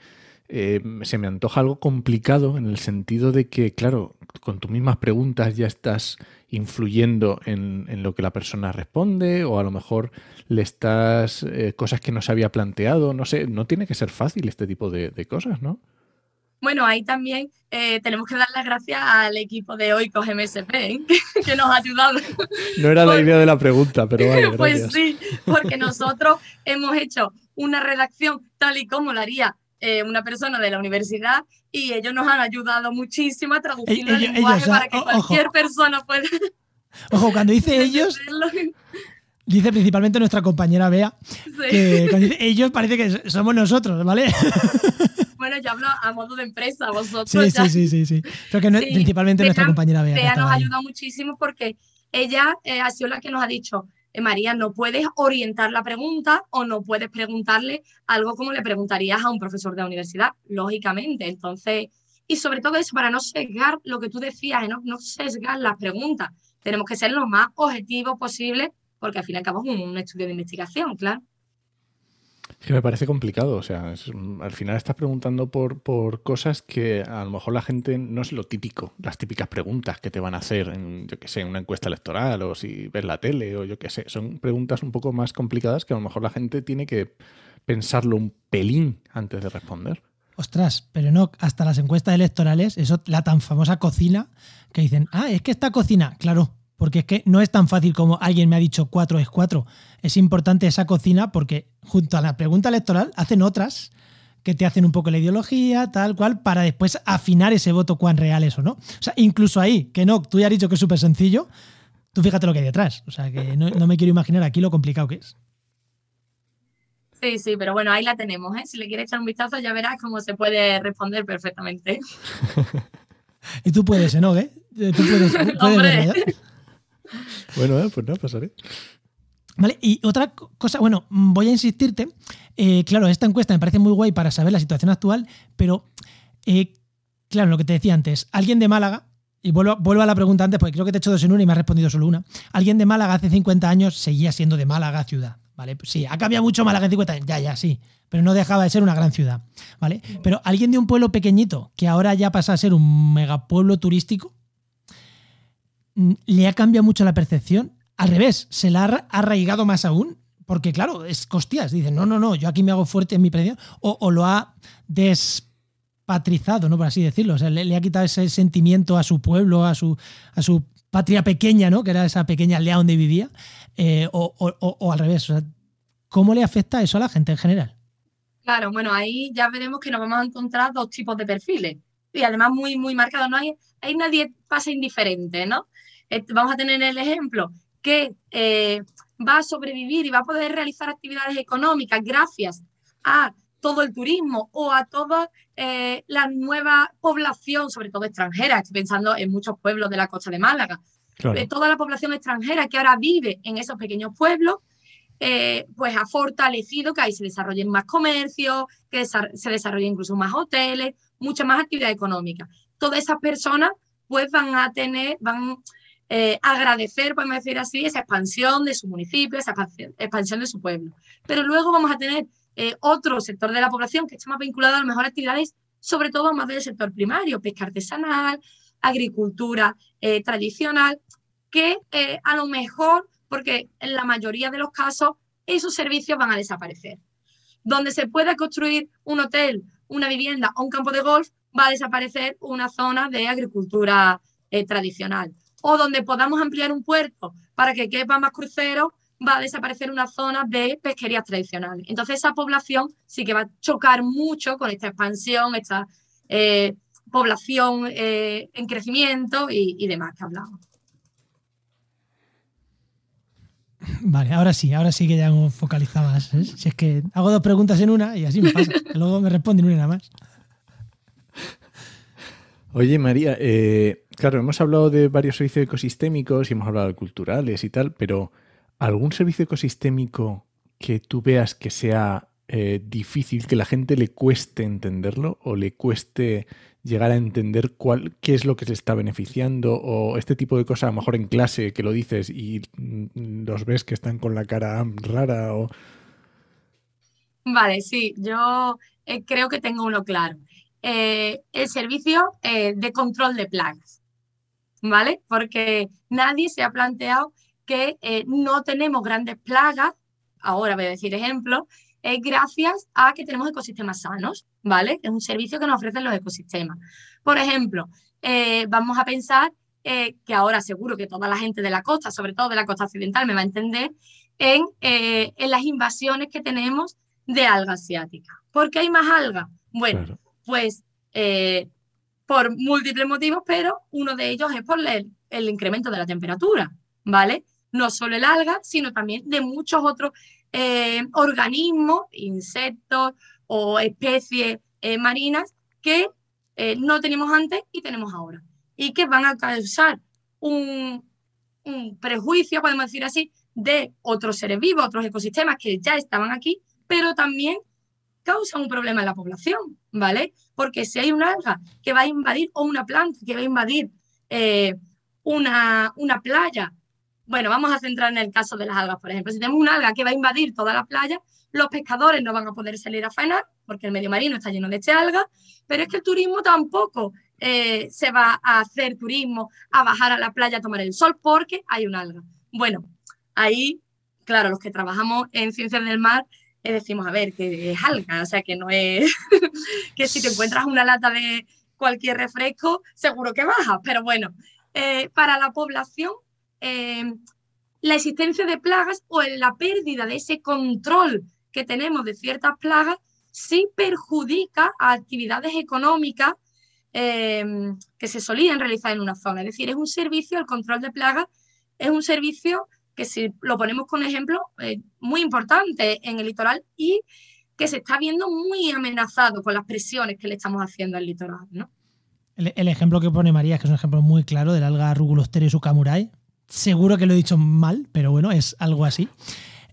eh, se me antoja algo complicado en el sentido de que, claro, con tus mismas preguntas ya estás influyendo en, lo que la persona responde o a lo mejor le estás eh, cosas que no se había planteado, no sé, no tiene que ser fácil este tipo de cosas, ¿no? Bueno, ahí también eh, tenemos que dar las gracias al equipo de Oikos MSP, que nos ha ayudado. No era la idea de la pregunta, pero vale, Pues sí, porque nosotros hemos hecho una redacción tal y como la haría eh, una persona de la universidad y ellos nos han ayudado muchísimo a traducir el lenguaje para que cualquier persona pueda... Ojo, cuando dice ellos... Dice principalmente nuestra compañera Bea, que cuando dice ellos parece que somos nosotros, ¿vale? Bueno, yo hablo a modo de empresa, vosotros. Sí, sí, sí, sí, sí. Creo que principalmente nuestra compañera Bea. Bea nos ha ayudado muchísimo porque ella eh, ha sido la que nos ha dicho, María, no puedes orientar la pregunta o no puedes preguntarle algo como le preguntarías a un profesor de la universidad, lógicamente. Entonces, y sobre todo eso, para no sesgar lo que tú decías, no, no sesgar las preguntas. Tenemos que ser lo más objetivos posible porque al fin y al cabo es un estudio de investigación, claro. Que me parece complicado, o sea, al final estás preguntando por, por cosas que a lo mejor la gente no es lo típico, las típicas preguntas que te van a hacer en, yo qué sé, en una encuesta electoral o si ves la tele o yo qué sé, son preguntas un poco más complicadas que a lo mejor la gente tiene que pensarlo un pelín antes de responder. Ostras, pero no, hasta las encuestas electorales, eso, la tan famosa cocina, que dicen, ah, es que esta cocina, claro, porque es que no es tan fácil como alguien me ha dicho 4 es 4. Es importante esa cocina porque junto a la pregunta electoral hacen otras que te hacen un poco la ideología, tal cual, para después afinar ese voto cuán real es o no. O sea, incluso ahí, que no, tú ya has dicho que es súper sencillo, tú fíjate lo que hay detrás. O sea, que no, me quiero imaginar aquí lo complicado que es. Sí, sí, pero bueno, ahí la tenemos, ¿eh? Si le quieres echar un vistazo ya verás cómo se puede responder perfectamente. y tú puedes, ¿no? ¿Eh? Tú puedes, puedes bueno, eh, pues no, pasaré. Vale, y otra cosa, bueno, voy a insistirte. Eh, claro, esta encuesta me parece muy guay para saber la situación actual, pero eh, claro, lo que te decía antes, alguien de Málaga, y vuelvo, vuelvo, a la pregunta antes, porque creo que te he hecho dos en una y me has respondido solo una. Alguien de Málaga hace 50 años seguía siendo de Málaga ciudad, ¿vale? Sí, ha cambiado mucho Málaga en 50 años, ya, ya, sí, pero no dejaba de ser una gran ciudad, ¿vale? Pero alguien de un pueblo pequeñito que ahora ya pasa a ser un megapueblo turístico, le ha cambiado mucho la percepción. Al revés, se la ha arraigado más aún, porque claro, es costias. Dicen, no, no, no, yo aquí me hago fuerte en mi percepción. O, lo ha des, patrizado, ¿no? Por así decirlo. O sea, le, ha quitado ese sentimiento a su pueblo, a su, a su patria pequeña, ¿no? Que era esa pequeña aldea donde vivía. Eh, o, al revés. ¿Cómo le afecta eso a la gente en general? Claro, bueno, ahí ya veremos que nos vamos a encontrar dos tipos de perfiles. Y además muy, muy marcados. No hay, hay nadie pasa indiferente, ¿no? Eh, vamos a tener el ejemplo que eh, va a sobrevivir y va a poder realizar actividades económicas gracias a todo el turismo o a toda eh, la nueva población, sobre todo extranjera, estoy pensando en muchos pueblos de la costa de Málaga, eh, toda la población extranjera que ahora vive en esos pequeños pueblos, eh, pues ha fortalecido que ahí se desarrollen más comercios, que se desarrollen incluso más hoteles, mucha más actividad económica. Todas esas personas pues van a tener, van a agradecer, podemos decir así, esa expansión de su municipio, esa expansión de su pueblo. Pero luego vamos a tener eh, otro sector de la población que está más vinculado a las mejores actividades, sobre todo más del sector primario, pesca artesanal, agricultura eh, tradicional, que eh, a lo mejor, porque en la mayoría de los casos, esos servicios van a desaparecer. Donde se pueda construir un hotel, una vivienda o un campo de golf, va a desaparecer una zona de agricultura tradicional. O donde podamos ampliar un puerto para que quepa más cruceros, va a desaparecer una zona de pesquerías tradicionales. Entonces esa población sí que va a chocar mucho con esta expansión, esta eh, población eh, en crecimiento y, demás que hablamos. Vale, ahora sí, ahora sí que ya hemos focalizado más. ¿eh? Si es que hago dos preguntas en una y así me pasa. luego me responden una más. Oye, María, claro, hemos hablado de varios servicios ecosistémicos y hemos hablado de culturales y tal, pero ¿Algún servicio ecosistémico que tú veas que sea eh, difícil, que la gente le cueste entenderlo o le cueste llegar a entender cuál, qué es lo que se está beneficiando o este tipo de cosas, a lo mejor en clase que lo dices y mm, los ves que están con la cara rara o... Vale, sí, yo eh, creo que tengo uno claro. Eh, el servicio de control de plagas, ¿vale? Porque nadie se ha planteado que eh, no tenemos grandes plagas, ahora voy a decir ejemplos, es gracias a que tenemos ecosistemas sanos, ¿vale? Es un servicio que nos ofrecen los ecosistemas. Por ejemplo, eh, vamos a pensar eh, que ahora seguro que toda la gente de la costa, sobre todo de la costa occidental, me va a entender en, en las invasiones que tenemos de alga asiática. ¿Por qué hay más alga? Bueno, pues por múltiples motivos, pero uno de ellos es por el incremento de la temperatura, ¿vale? no solo el alga, sino también de muchos otros eh, organismos, insectos o especies eh, marinas que eh, no teníamos antes y tenemos ahora. Y que van a causar un, un prejuicio, podemos decir así, de otros seres vivos, otros ecosistemas que ya estaban aquí, pero también causa un problema en la población, ¿vale? Porque si hay un alga que va a invadir o una planta que va a invadir una, una playa bueno, vamos a centrar en el caso de las algas, por ejemplo. Si tenemos una alga que va a invadir toda la playa, los pescadores no van a poder salir a faenar porque el medio marino está lleno de este alga, pero es que el turismo tampoco eh, se va a hacer turismo, a bajar a la playa a tomar el sol porque hay un alga. Bueno, ahí, claro, los que trabajamos en ciencias del mar eh, decimos, a ver, que es alga, o sea, que no es que si te encuentras una lata de cualquier refresco, seguro que baja, pero bueno, eh, para la población Em, la existencia de plagas o la pérdida de ese control que tenemos de ciertas plagas sí perjudica a actividades económicas em, que se solían realizar en una zona. Es decir, es un servicio, el control de plagas es un servicio que si lo ponemos con ejemplo, eh, muy importante en el litoral y que se está viendo muy amenazado con las presiones que le estamos haciendo al litoral. El, ejemplo que pone María, que es un ejemplo muy claro del alga Rugulosterio sucamurai, Seguro que lo he dicho mal, pero bueno, es algo así.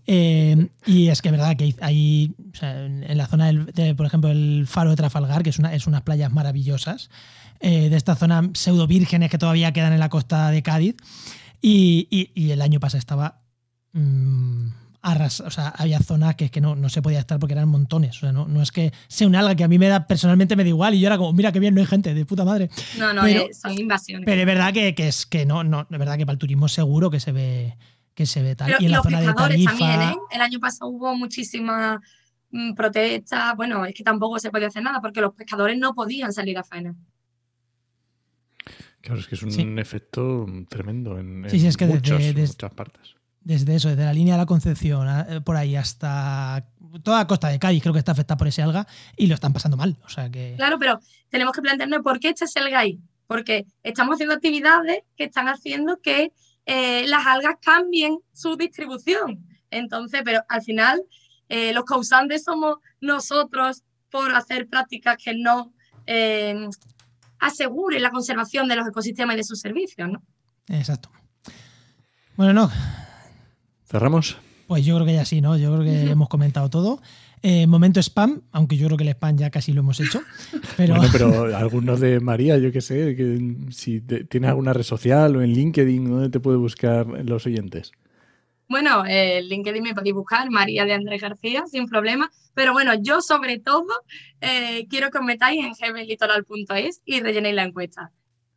Eh, y es que es verdad que hay, en la zona, de, por ejemplo, el faro de Trafalgar, que es, una, es unas playas maravillosas, eh, de esta zona pseudo vírgenes que todavía quedan en la costa de Cádiz. Y, el año pasado estaba mm, o sea, había zonas que, que no, no, se podía estar porque eran montones. O sea, no, no, es que sea un alga que a mí me da personalmente me da igual y yo era como, mira qué bien, no hay gente, de puta madre. No, no, son invasiones. Pero es verdad que, que, es que no, no, es verdad que para el turismo seguro que se ve que se ve tal. y en la zona de Tarifa, también, ¿eh? El año pasado hubo muchísima mm, protestas, bueno, es que tampoco se podía hacer nada porque los pescadores no podían salir a faena. Claro, es que es un Sí. efecto tremendo en, Sí, sí, en es que desde- muchas, des- muchas partes. Desde eso, desde la línea de la Concepción eh, por ahí hasta toda la costa de Cádiz, creo que está afectada por ese alga y lo están pasando mal. O sea que. Claro, pero tenemos que plantearnos por qué este es el ahí. Porque estamos haciendo actividades que están haciendo que eh, las algas cambien su distribución. Entonces, pero al final, eh, los causantes somos nosotros por hacer prácticas que no eh, aseguren la conservación de los ecosistemas y de sus servicios, ¿no? Exacto. Bueno, no, ¿Cerramos? pues yo creo que ya sí, ¿no? Yo creo que hemos comentado todo. Eh, momento spam, aunque yo creo que el spam ya casi lo hemos hecho. Pero, Bueno, pero algunos de María, yo qué sé, que si te- tienes alguna red social o en LinkedIn, ¿dónde te puede buscar los oyentes? Bueno, eh, en LinkedIn me podéis buscar, María de Andrés García, sin problema. Pero bueno, yo sobre todo eh, quiero que os metáis en gbellitoral.es y rellenéis la encuesta.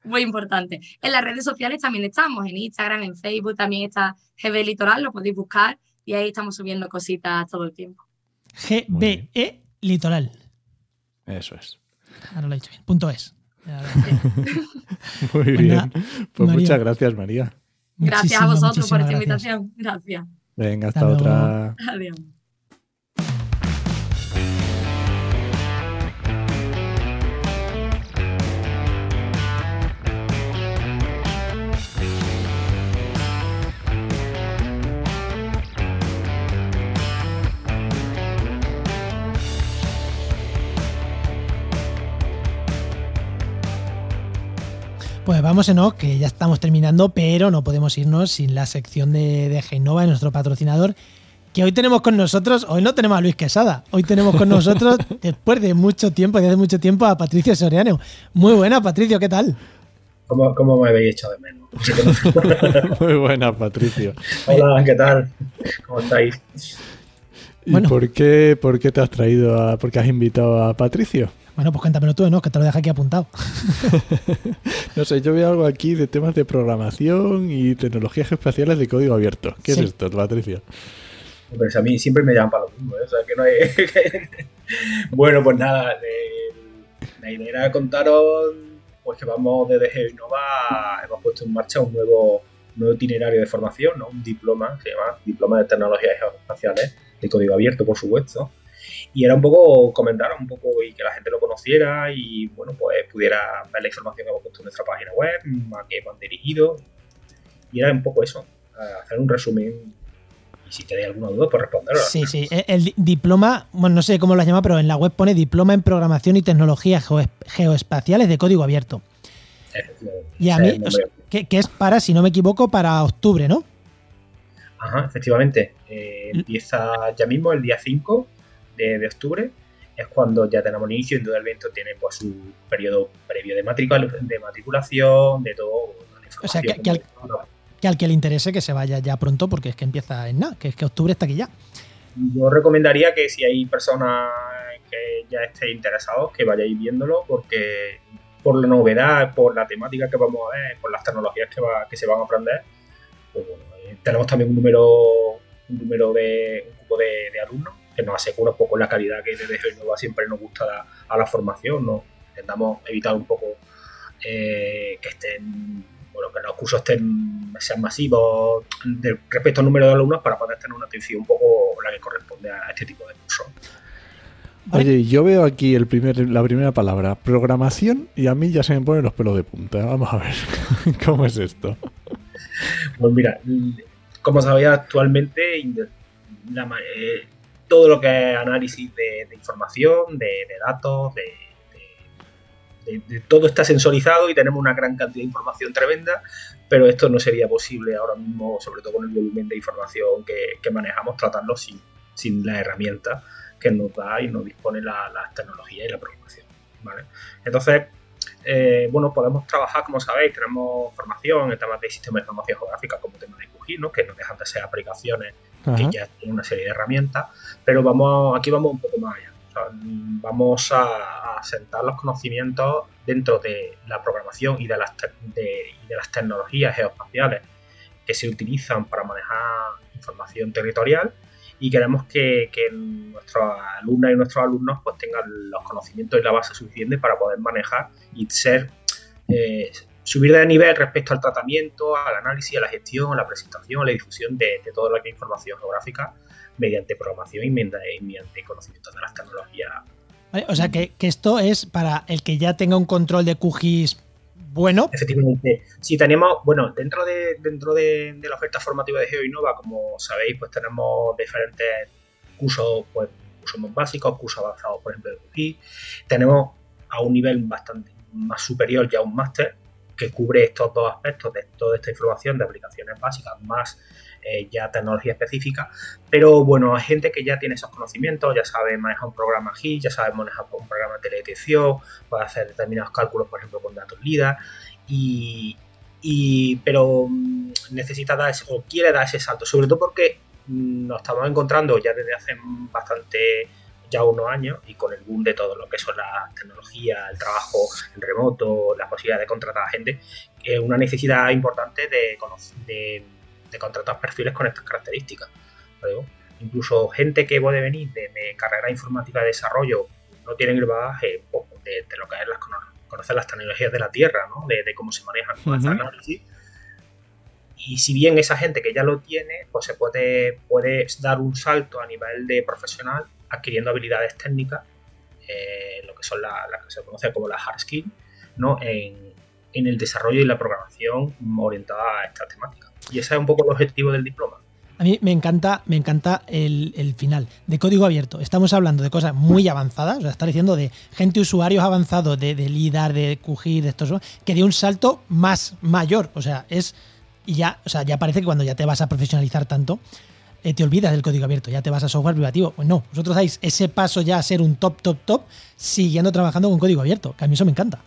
Muy importante. En las redes sociales también estamos, en Instagram, en Facebook también está GB Litoral, lo podéis buscar y ahí estamos subiendo cositas todo el tiempo. GBE Litoral. Eso es. Ahora lo he dicho bien. Punto es. Muy Pues bien. Pues María. muchas gracias, María. Gracias a vosotros por esta gracias. invitación. Gracias. Venga, Hasta otra. Adiós. Vamos, Enoch, que ya estamos terminando, pero no podemos irnos sin la sección de, de Genova, de nuestro patrocinador, que hoy tenemos con nosotros, hoy no tenemos a Luis Quesada, hoy tenemos con nosotros, después de mucho tiempo, desde hace mucho tiempo, a Patricio Soriano. Muy buena, Patricio, ¿qué tal? ¿Cómo, cómo me habéis echado de menos? Muy buena, Patricio. Hola, ¿qué tal? ¿Cómo estáis? ¿Y Bueno. por, qué, por qué te has traído a, por qué has invitado a Patricio? Bueno, pues cuéntamelo tú, Enoch, que te lo dejo aquí apuntado. No sé, yo veo algo aquí de temas de programación y tecnologías espaciales de código abierto. ¿Qué Sí. es esto, Patricio? Pues a mí siempre me llaman para lo mismo, ¿eh? o sea que no hay... bueno, pues nada, eh, la idea era contaros pues que vamos desde GeoInnova, hemos puesto en marcha un nuevo, nuevo itinerario de formación, ¿no? un diploma, se llama Diploma de Tecnologías Espaciales, de código abierto, por supuesto. Y era un poco comentar un poco y que la gente lo conociera y bueno, pues pudiera ver la información que hemos puesto en nuestra página web, a qué van dirigidos. Y era un poco eso, hacer un resumen y si tenéis alguna duda, pues responderlo. Sí, sí, el, el di- diploma, bueno, no sé cómo lo has llamado, pero en la web pone Diploma en Programación y Tecnologías Geo- Geoespaciales de Código Abierto. Efectivamente. Y a mí, o sea, que es para, si no me equivoco, para octubre, ¿no? Ajá, efectivamente. Eh, empieza ya mismo el día 5 de, de octubre. Es cuando ya tenemos inicio. Indudablemente el viento tiene pues, su periodo previo de, matricula- de matriculación, de todo. la O sea, que- al- Que al que le interese que se vaya ya pronto, porque es que empieza en nada, que es que octubre está aquí ya. Yo recomendaría que si hay personas que ya estéis interesados, que vayáis viéndolo, porque por la novedad, por la temática que vamos a ver, por las tecnologías que, va- que se van a aprender, pues bueno, eh, tenemos también un número, un número de un grupo de, de alumnos que nos asegura un poco la calidad que desde Genova siempre nos gusta dar a la formación, ¿no? Intentamos evitar un poco eh, que estén, bueno, que los cursos estén, sean masivos de- respecto al número de alumnos para poder tener una atención un poco la que corresponde a este tipo de cursos. Oye, yo veo aquí el primer, la primera palabra, programación, y a mí ya se me ponen los pelos de punta. Vamos a ver, ¿cómo es esto? Pues mira, como sabéis actualmente, la eh, todo lo que es análisis de, información, de, datos, de, todo está sensorizado y tenemos una gran cantidad de información tremenda, pero esto no sería posible ahora mismo, sobre todo con el volumen de información que, manejamos, tratarlo sin, sin la herramienta que nos da y nos dispone la, tecnología y la programación. ¿vale? Entonces, eh, bueno, podemos trabajar, como sabéis, tenemos formación en temas de sistemas de información geográfica como tema de QGIS, ¿no? que no dejan de ser aplicaciones Ajá. que ya tienen una serie de herramientas, pero vamos aquí vamos un poco más allá. O sea, vamos a, a sentar los conocimientos dentro de la programación y de las, de, y de las tecnologías geoespaciales que se utilizan para manejar información territorial y queremos que, que nuestros alumnas y nuestros alumnos pues tengan los conocimientos y la base suficiente para poder manejar y ser eh, subir de nivel respecto al tratamiento, al análisis, a la gestión, a la presentación, a la difusión de, toda la información geográfica mediante programación y mediante, conocimientos de las tecnologías. o sea que, esto es para el que ya tenga un control de QGIS bueno. Efectivamente. Si tenemos, bueno, dentro de, dentro de, la oferta formativa de GeoInnova, como sabéis, pues tenemos diferentes cursos, pues cursos más básicos, cursos avanzados, por ejemplo, de QGIS. Tenemos a un nivel bastante más superior ya un máster que cubre estos dos aspectos de toda esta información de aplicaciones básicas más eh, ya tecnología específica, pero bueno, hay gente que ya tiene esos conocimientos, ya sabe manejar un programa GIS, ya sabe manejar un programa de teledetección, puede hacer determinados cálculos, por ejemplo, con datos LIDAR, y, y, pero mm, necesita dar o quiere dar ese salto, sobre todo porque mm, nos estamos encontrando ya desde hace bastante ya unos años y con el boom de todo lo que son las tecnologías, el trabajo en remoto, la posibilidad de contratar a gente, es una necesidad importante de, de, contratar perfiles con estas características. Incluso gente que puede venir de, carrera informática de desarrollo no tienen el bagaje de, lo que es las, conocer las tecnologías de la Tierra, ¿no? de, cómo se manejan uh análisis. Y si bien esa gente que ya lo tiene, pues se puede, puede dar un salto a nivel de profesional adquiriendo habilidades técnicas, eh, lo que son las que se conoce como las hard skills, ¿no? En, el desarrollo y la programación orientada a esta temática. Y ese es un poco el objetivo del diploma. A mí me encanta, me encanta el, final de código abierto. Estamos hablando de cosas muy avanzadas, o sea, está diciendo de gente usuarios avanzados, de, de LIDAR, de QGIS, de estos, que dio un salto más mayor. O sea, es. Y ya, o sea, ya parece que cuando ya te vas a profesionalizar tanto, eh, te olvidas del código abierto, ya te vas a software privativo. Pues no, vosotros dais ese paso ya a ser un top, top, top, siguiendo trabajando con código abierto, que a mí eso me encanta.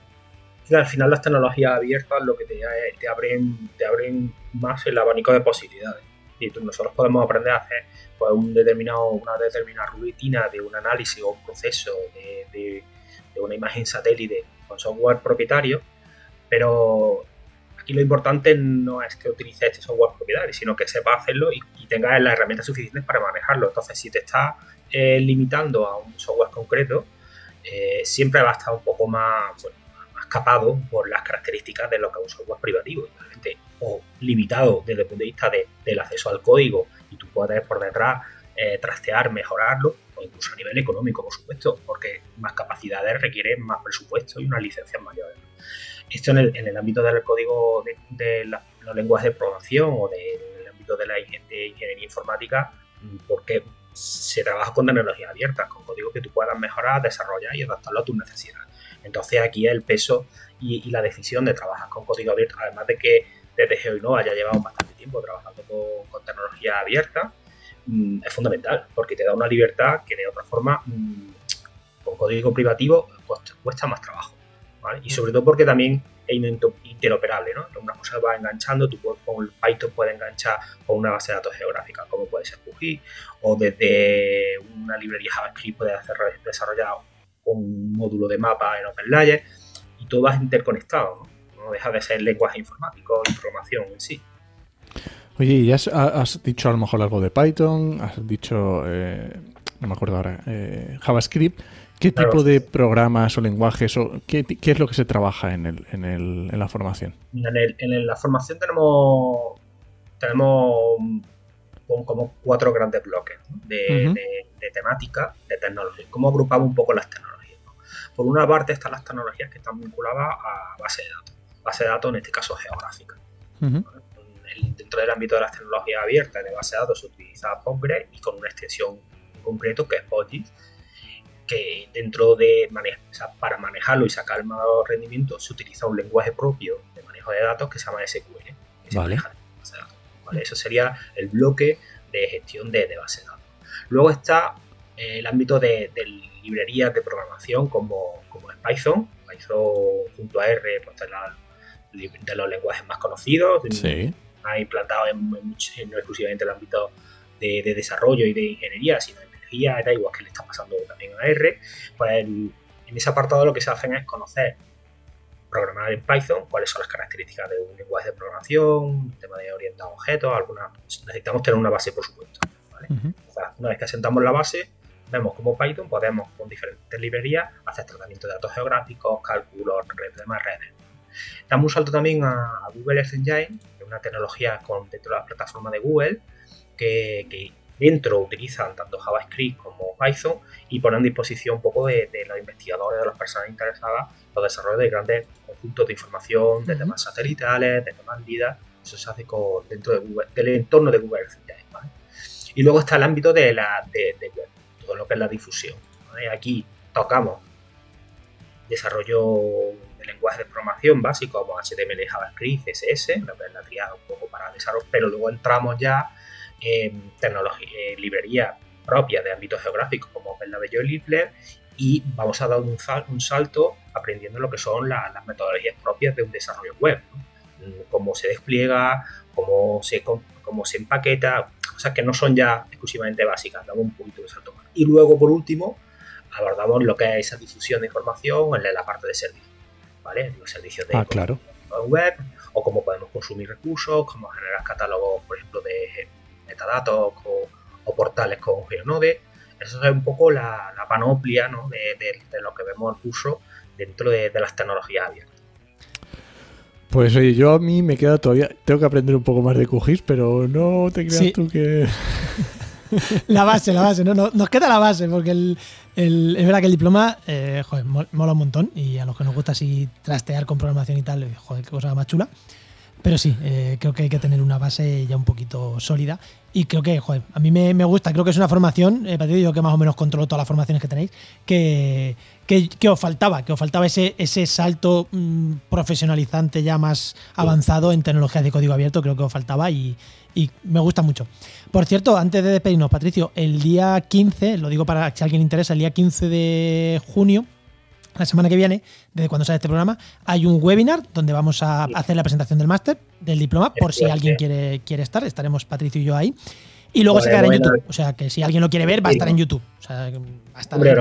al final las tecnologías abiertas lo que te, te, abren, te abren más el abanico de posibilidades. Y nosotros podemos aprender a hacer pues, un determinado, una determinada rutina de un análisis o un proceso de, de, de una imagen satélite con software propietario, pero y lo importante no es que utilice este software propietario, sino que sepa hacerlo y, y tengas las herramientas suficientes para manejarlo. Entonces, si te estás eh, limitando a un software concreto, eh, siempre va a estar un poco más, más capado por las características de lo que es un software privativo, o limitado desde el punto de vista del acceso al código y tú puedes por detrás eh, trastear, mejorarlo, o incluso a nivel económico, por supuesto, porque más capacidades requieren más presupuesto y unas licencias mayores. Esto en el, ámbito del código de, los lenguajes de programación o del ámbito de la ingeniería informática, porque se trabaja con tecnologías abiertas, con código que tú puedas mejorar, desarrollar y adaptarlo a tus necesidades. Entonces aquí el peso y, la decisión de trabajar con código abierto, además de que desde GeoInnova ya llevamos bastante tiempo trabajando con, tecnología abierta, mm, es fundamental, porque te da una libertad que de otra forma mm, con código privativo pues, cuesta más trabajo. Y sobre todo porque también es interoperable, ¿no? Una cosa va enganchando, tú con Python puedes enganchar con una base de datos geográfica como puede ser QGIS, o desde una librería JavaScript puedes desarrollar un módulo de mapa en OpenLayer y todo va interconectado, ¿no? No deja de ser lenguaje informático, información en sí. Oye, ya has, dicho a lo mejor algo de Python, has dicho, eh, no me acuerdo ahora, eh, JavaScript. ¿Qué tipo de programas o lenguajes o qué, es lo que se trabaja en, el, en, el, en la formación? En, la formación tenemos, tenemos como cuatro grandes bloques de, temática, de tecnología. ¿Cómo agrupamos un poco las tecnologías? Por una parte están las tecnologías que están vinculadas a base de datos. Base de datos en este caso geográfica. Dentro del ámbito de las tecnologías abiertas de base de datos se utiliza Postgres y con una extensión en concreto que es PostGIS que dentro de para manejarlo y sacar el mayor rendimiento se utiliza un lenguaje propio de manejo de datos que se llama SQL. Que se maneja base de datos, ¿vale? Eso sería el bloque de gestión de, base de datos. Luego está eh, el ámbito de, librerías de programación como, como es Python. Python junto a R pues, de, los lenguajes más conocidos. Sí. Ha implantado en, no exclusivamente el ámbito de, desarrollo y de ingeniería, sino da igual que le está pasando también a R, pues en, ese apartado lo que se hacen es conocer programar en Python, cuáles son las características de un lenguaje de programación, un tema de orientado a objetos, alguna, necesitamos tener una base por supuesto. ¿vale? O sea, una vez que asentamos la base, vemos como Python podemos con diferentes librerías hacer tratamiento de datos geográficos, cálculos, redes de más redes. Damos un salto también a Google Earth Engine, que es una tecnología con, dentro de la plataforma de Google que, que dentro utilizan tanto JavaScript como Python y ponen a disposición un poco de, los investigadores, de las personas interesadas, los desarrollos de grandes conjuntos de información, de temas satelitales, de temas LIDA. Eso se hace con, dentro de Google, del entorno de Google Earth Engine. Y luego está el ámbito de, la, de, web, todo lo que es la difusión. Aquí tocamos desarrollo de lenguajes de programación básicos como HTML, JavaScript, CSS, la, la tría un poco para desarrollo, pero luego entramos ya en tecnología, librerías propias de ámbito geográfico como es la de Joy y vamos a dar un, un, salto aprendiendo lo que son las metodologías propias de un desarrollo web, mm, cómo se despliega, cómo se, cómo se empaqueta, cosas que no son ya exclusivamente básicas, damos un poquito de salto más. Y luego, por último, abordamos lo que es esa difusión de información en la parte de servicios, ¿vale? Los servicios de ah, claro. web, o cómo podemos consumir recursos, cómo generar catálogos, por ejemplo, de metadatos o, portales con GeoNode. Eso es un poco la, panoplia de, lo que vemos el curso dentro de, las tecnologías abiertas. Pues oye, yo a mí me queda todavía. Tengo que aprender un poco más de QGIS, pero no te creas tú que. la base, la base, no, nos queda la base, porque el, es verdad que el diploma, eh, joder, mola un montón. Y a los que nos gusta así trastear con programación y tal, joder, qué cosa más chula. Pero sí, eh, creo que hay que tener una base ya un poquito sólida. Y creo que, joder, a mí me, gusta, creo que es una formación, eh, yo que más o menos controlo todas las formaciones que tenéis, que, que, os faltaba, que os faltaba ese, ese salto mm, profesionalizante ya más avanzado en tecnologías de código abierto, creo que os faltaba y, y me gusta mucho. Por cierto, antes de despedirnos, Patricio, el día 15, lo digo para si alguien le interesa, el día 15 de junio la semana que viene, desde cuando sale este programa, hay un webinar donde vamos a hacer la presentación del máster, del diploma, por si alguien quiere, quiere estar. Estaremos Patricio y yo ahí. Y luego se quedará en YouTube. O sea, que si alguien lo quiere ver, va a estar en YouTube. O sea, va a estar Hombre,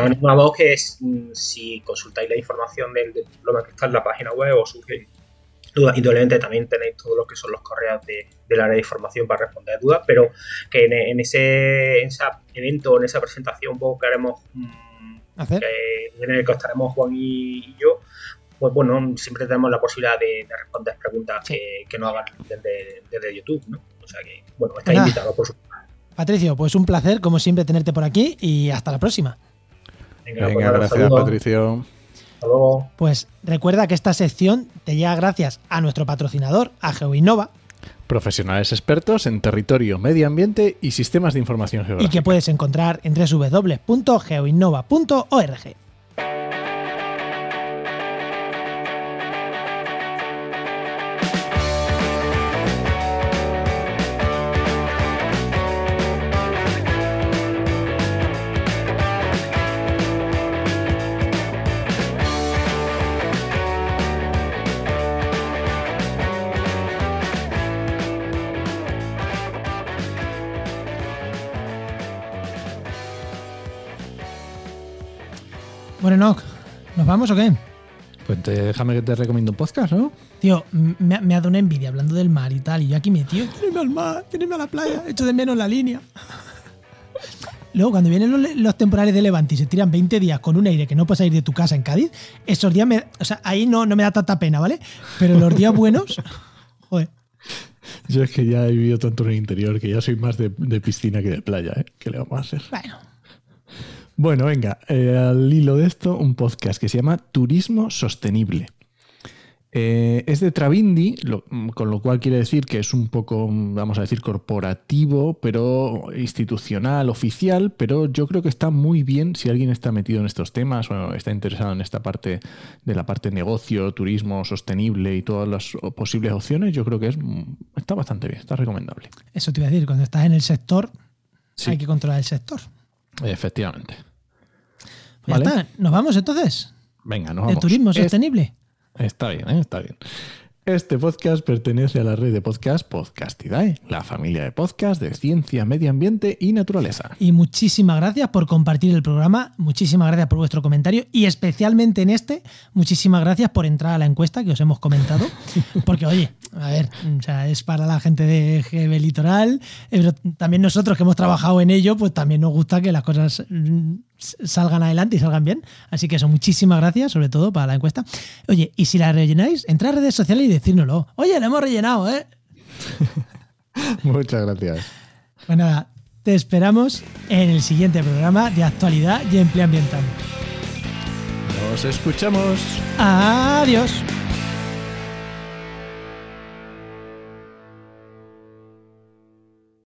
que es mm, si consultáis la información del, diploma que está en la página web o surge dudas, indudablemente también tenéis todo lo que son los correos de, del área de información para responder dudas, pero que en, ese, en ese evento, en esa presentación, un poco que haremos. Mm, en el que estaremos Juan y, yo, pues bueno, siempre tenemos la posibilidad de, responder preguntas que, que, nos hagan desde, YouTube, ¿no? O sea que, bueno, está pues invitado, por supuesto. Patricio, pues un placer, como siempre, tenerte por aquí y hasta la próxima. Venga, pues gracias, Patricio. Hasta luego. Pues recuerda que esta sección te llega gracias a nuestro patrocinador, a GeoInnova, Profesionales expertos en territorio, medio ambiente y sistemas de información geográfica. Y que puedes encontrar en www.geoinnova.org. vamos o qué? Pues déjame que te recomiendo un podcast, ¿no? Tío, me, ha dado una envidia hablando del mar y tal. Y yo aquí metido, quiero al mar, quiero a la playa, echo de menos la línea. Luego, cuando vienen los, temporales de Levante y se tiran 20 días con un aire que no puedes salir de tu casa en Cádiz, esos días me. O sea, ahí no, no me da tanta pena, ¿vale? Pero los días buenos. Joder. Yo es que ya he vivido tanto en el interior que ya soy más de, de piscina que de playa, ¿eh? ¿Qué le vamos a hacer? Bueno, bueno, venga, eh, al hilo de esto, un podcast que se llama Turismo Sostenible. Eh, es de Travindi, con lo cual quiere decir que es un poco, vamos a decir, corporativo, pero institucional, oficial, pero yo creo que está muy bien si alguien está metido en estos temas o está interesado en esta parte de la parte negocio, turismo sostenible y todas las posibles opciones, yo creo que es, está bastante bien, está recomendable. Eso te iba a decir, cuando estás en el sector, hay que controlar el sector. Efectivamente. Pues ya está, ¿nos vamos entonces? Venga, nos vamos. ¿De turismo sostenible? Está bien, ¿eh? está bien. Este podcast pertenece a la red de podcast Podcastidae, la familia de podcast de ciencia, medio ambiente y naturaleza. Y muchísimas gracias por compartir el programa, muchísimas gracias por vuestro comentario y especialmente en este, muchísimas gracias por entrar a la encuesta que os hemos comentado. Porque, oye, a ver, o sea, es para la gente de GB Litoral, eh, pero también nosotros que hemos trabajado en ello, pues también nos gusta que las cosas mm, salgan adelante y salgan bien. Así que eso, muchísimas gracias, sobre todo para la encuesta. Oye, y si la rellenáis, entrad a redes sociales y decírnoslo. Oye, la hemos rellenado, ¿eh? Muchas gracias. Pues nada, te esperamos en el siguiente programa de actualidad y empleo ambiental. Nos escuchamos. Adiós.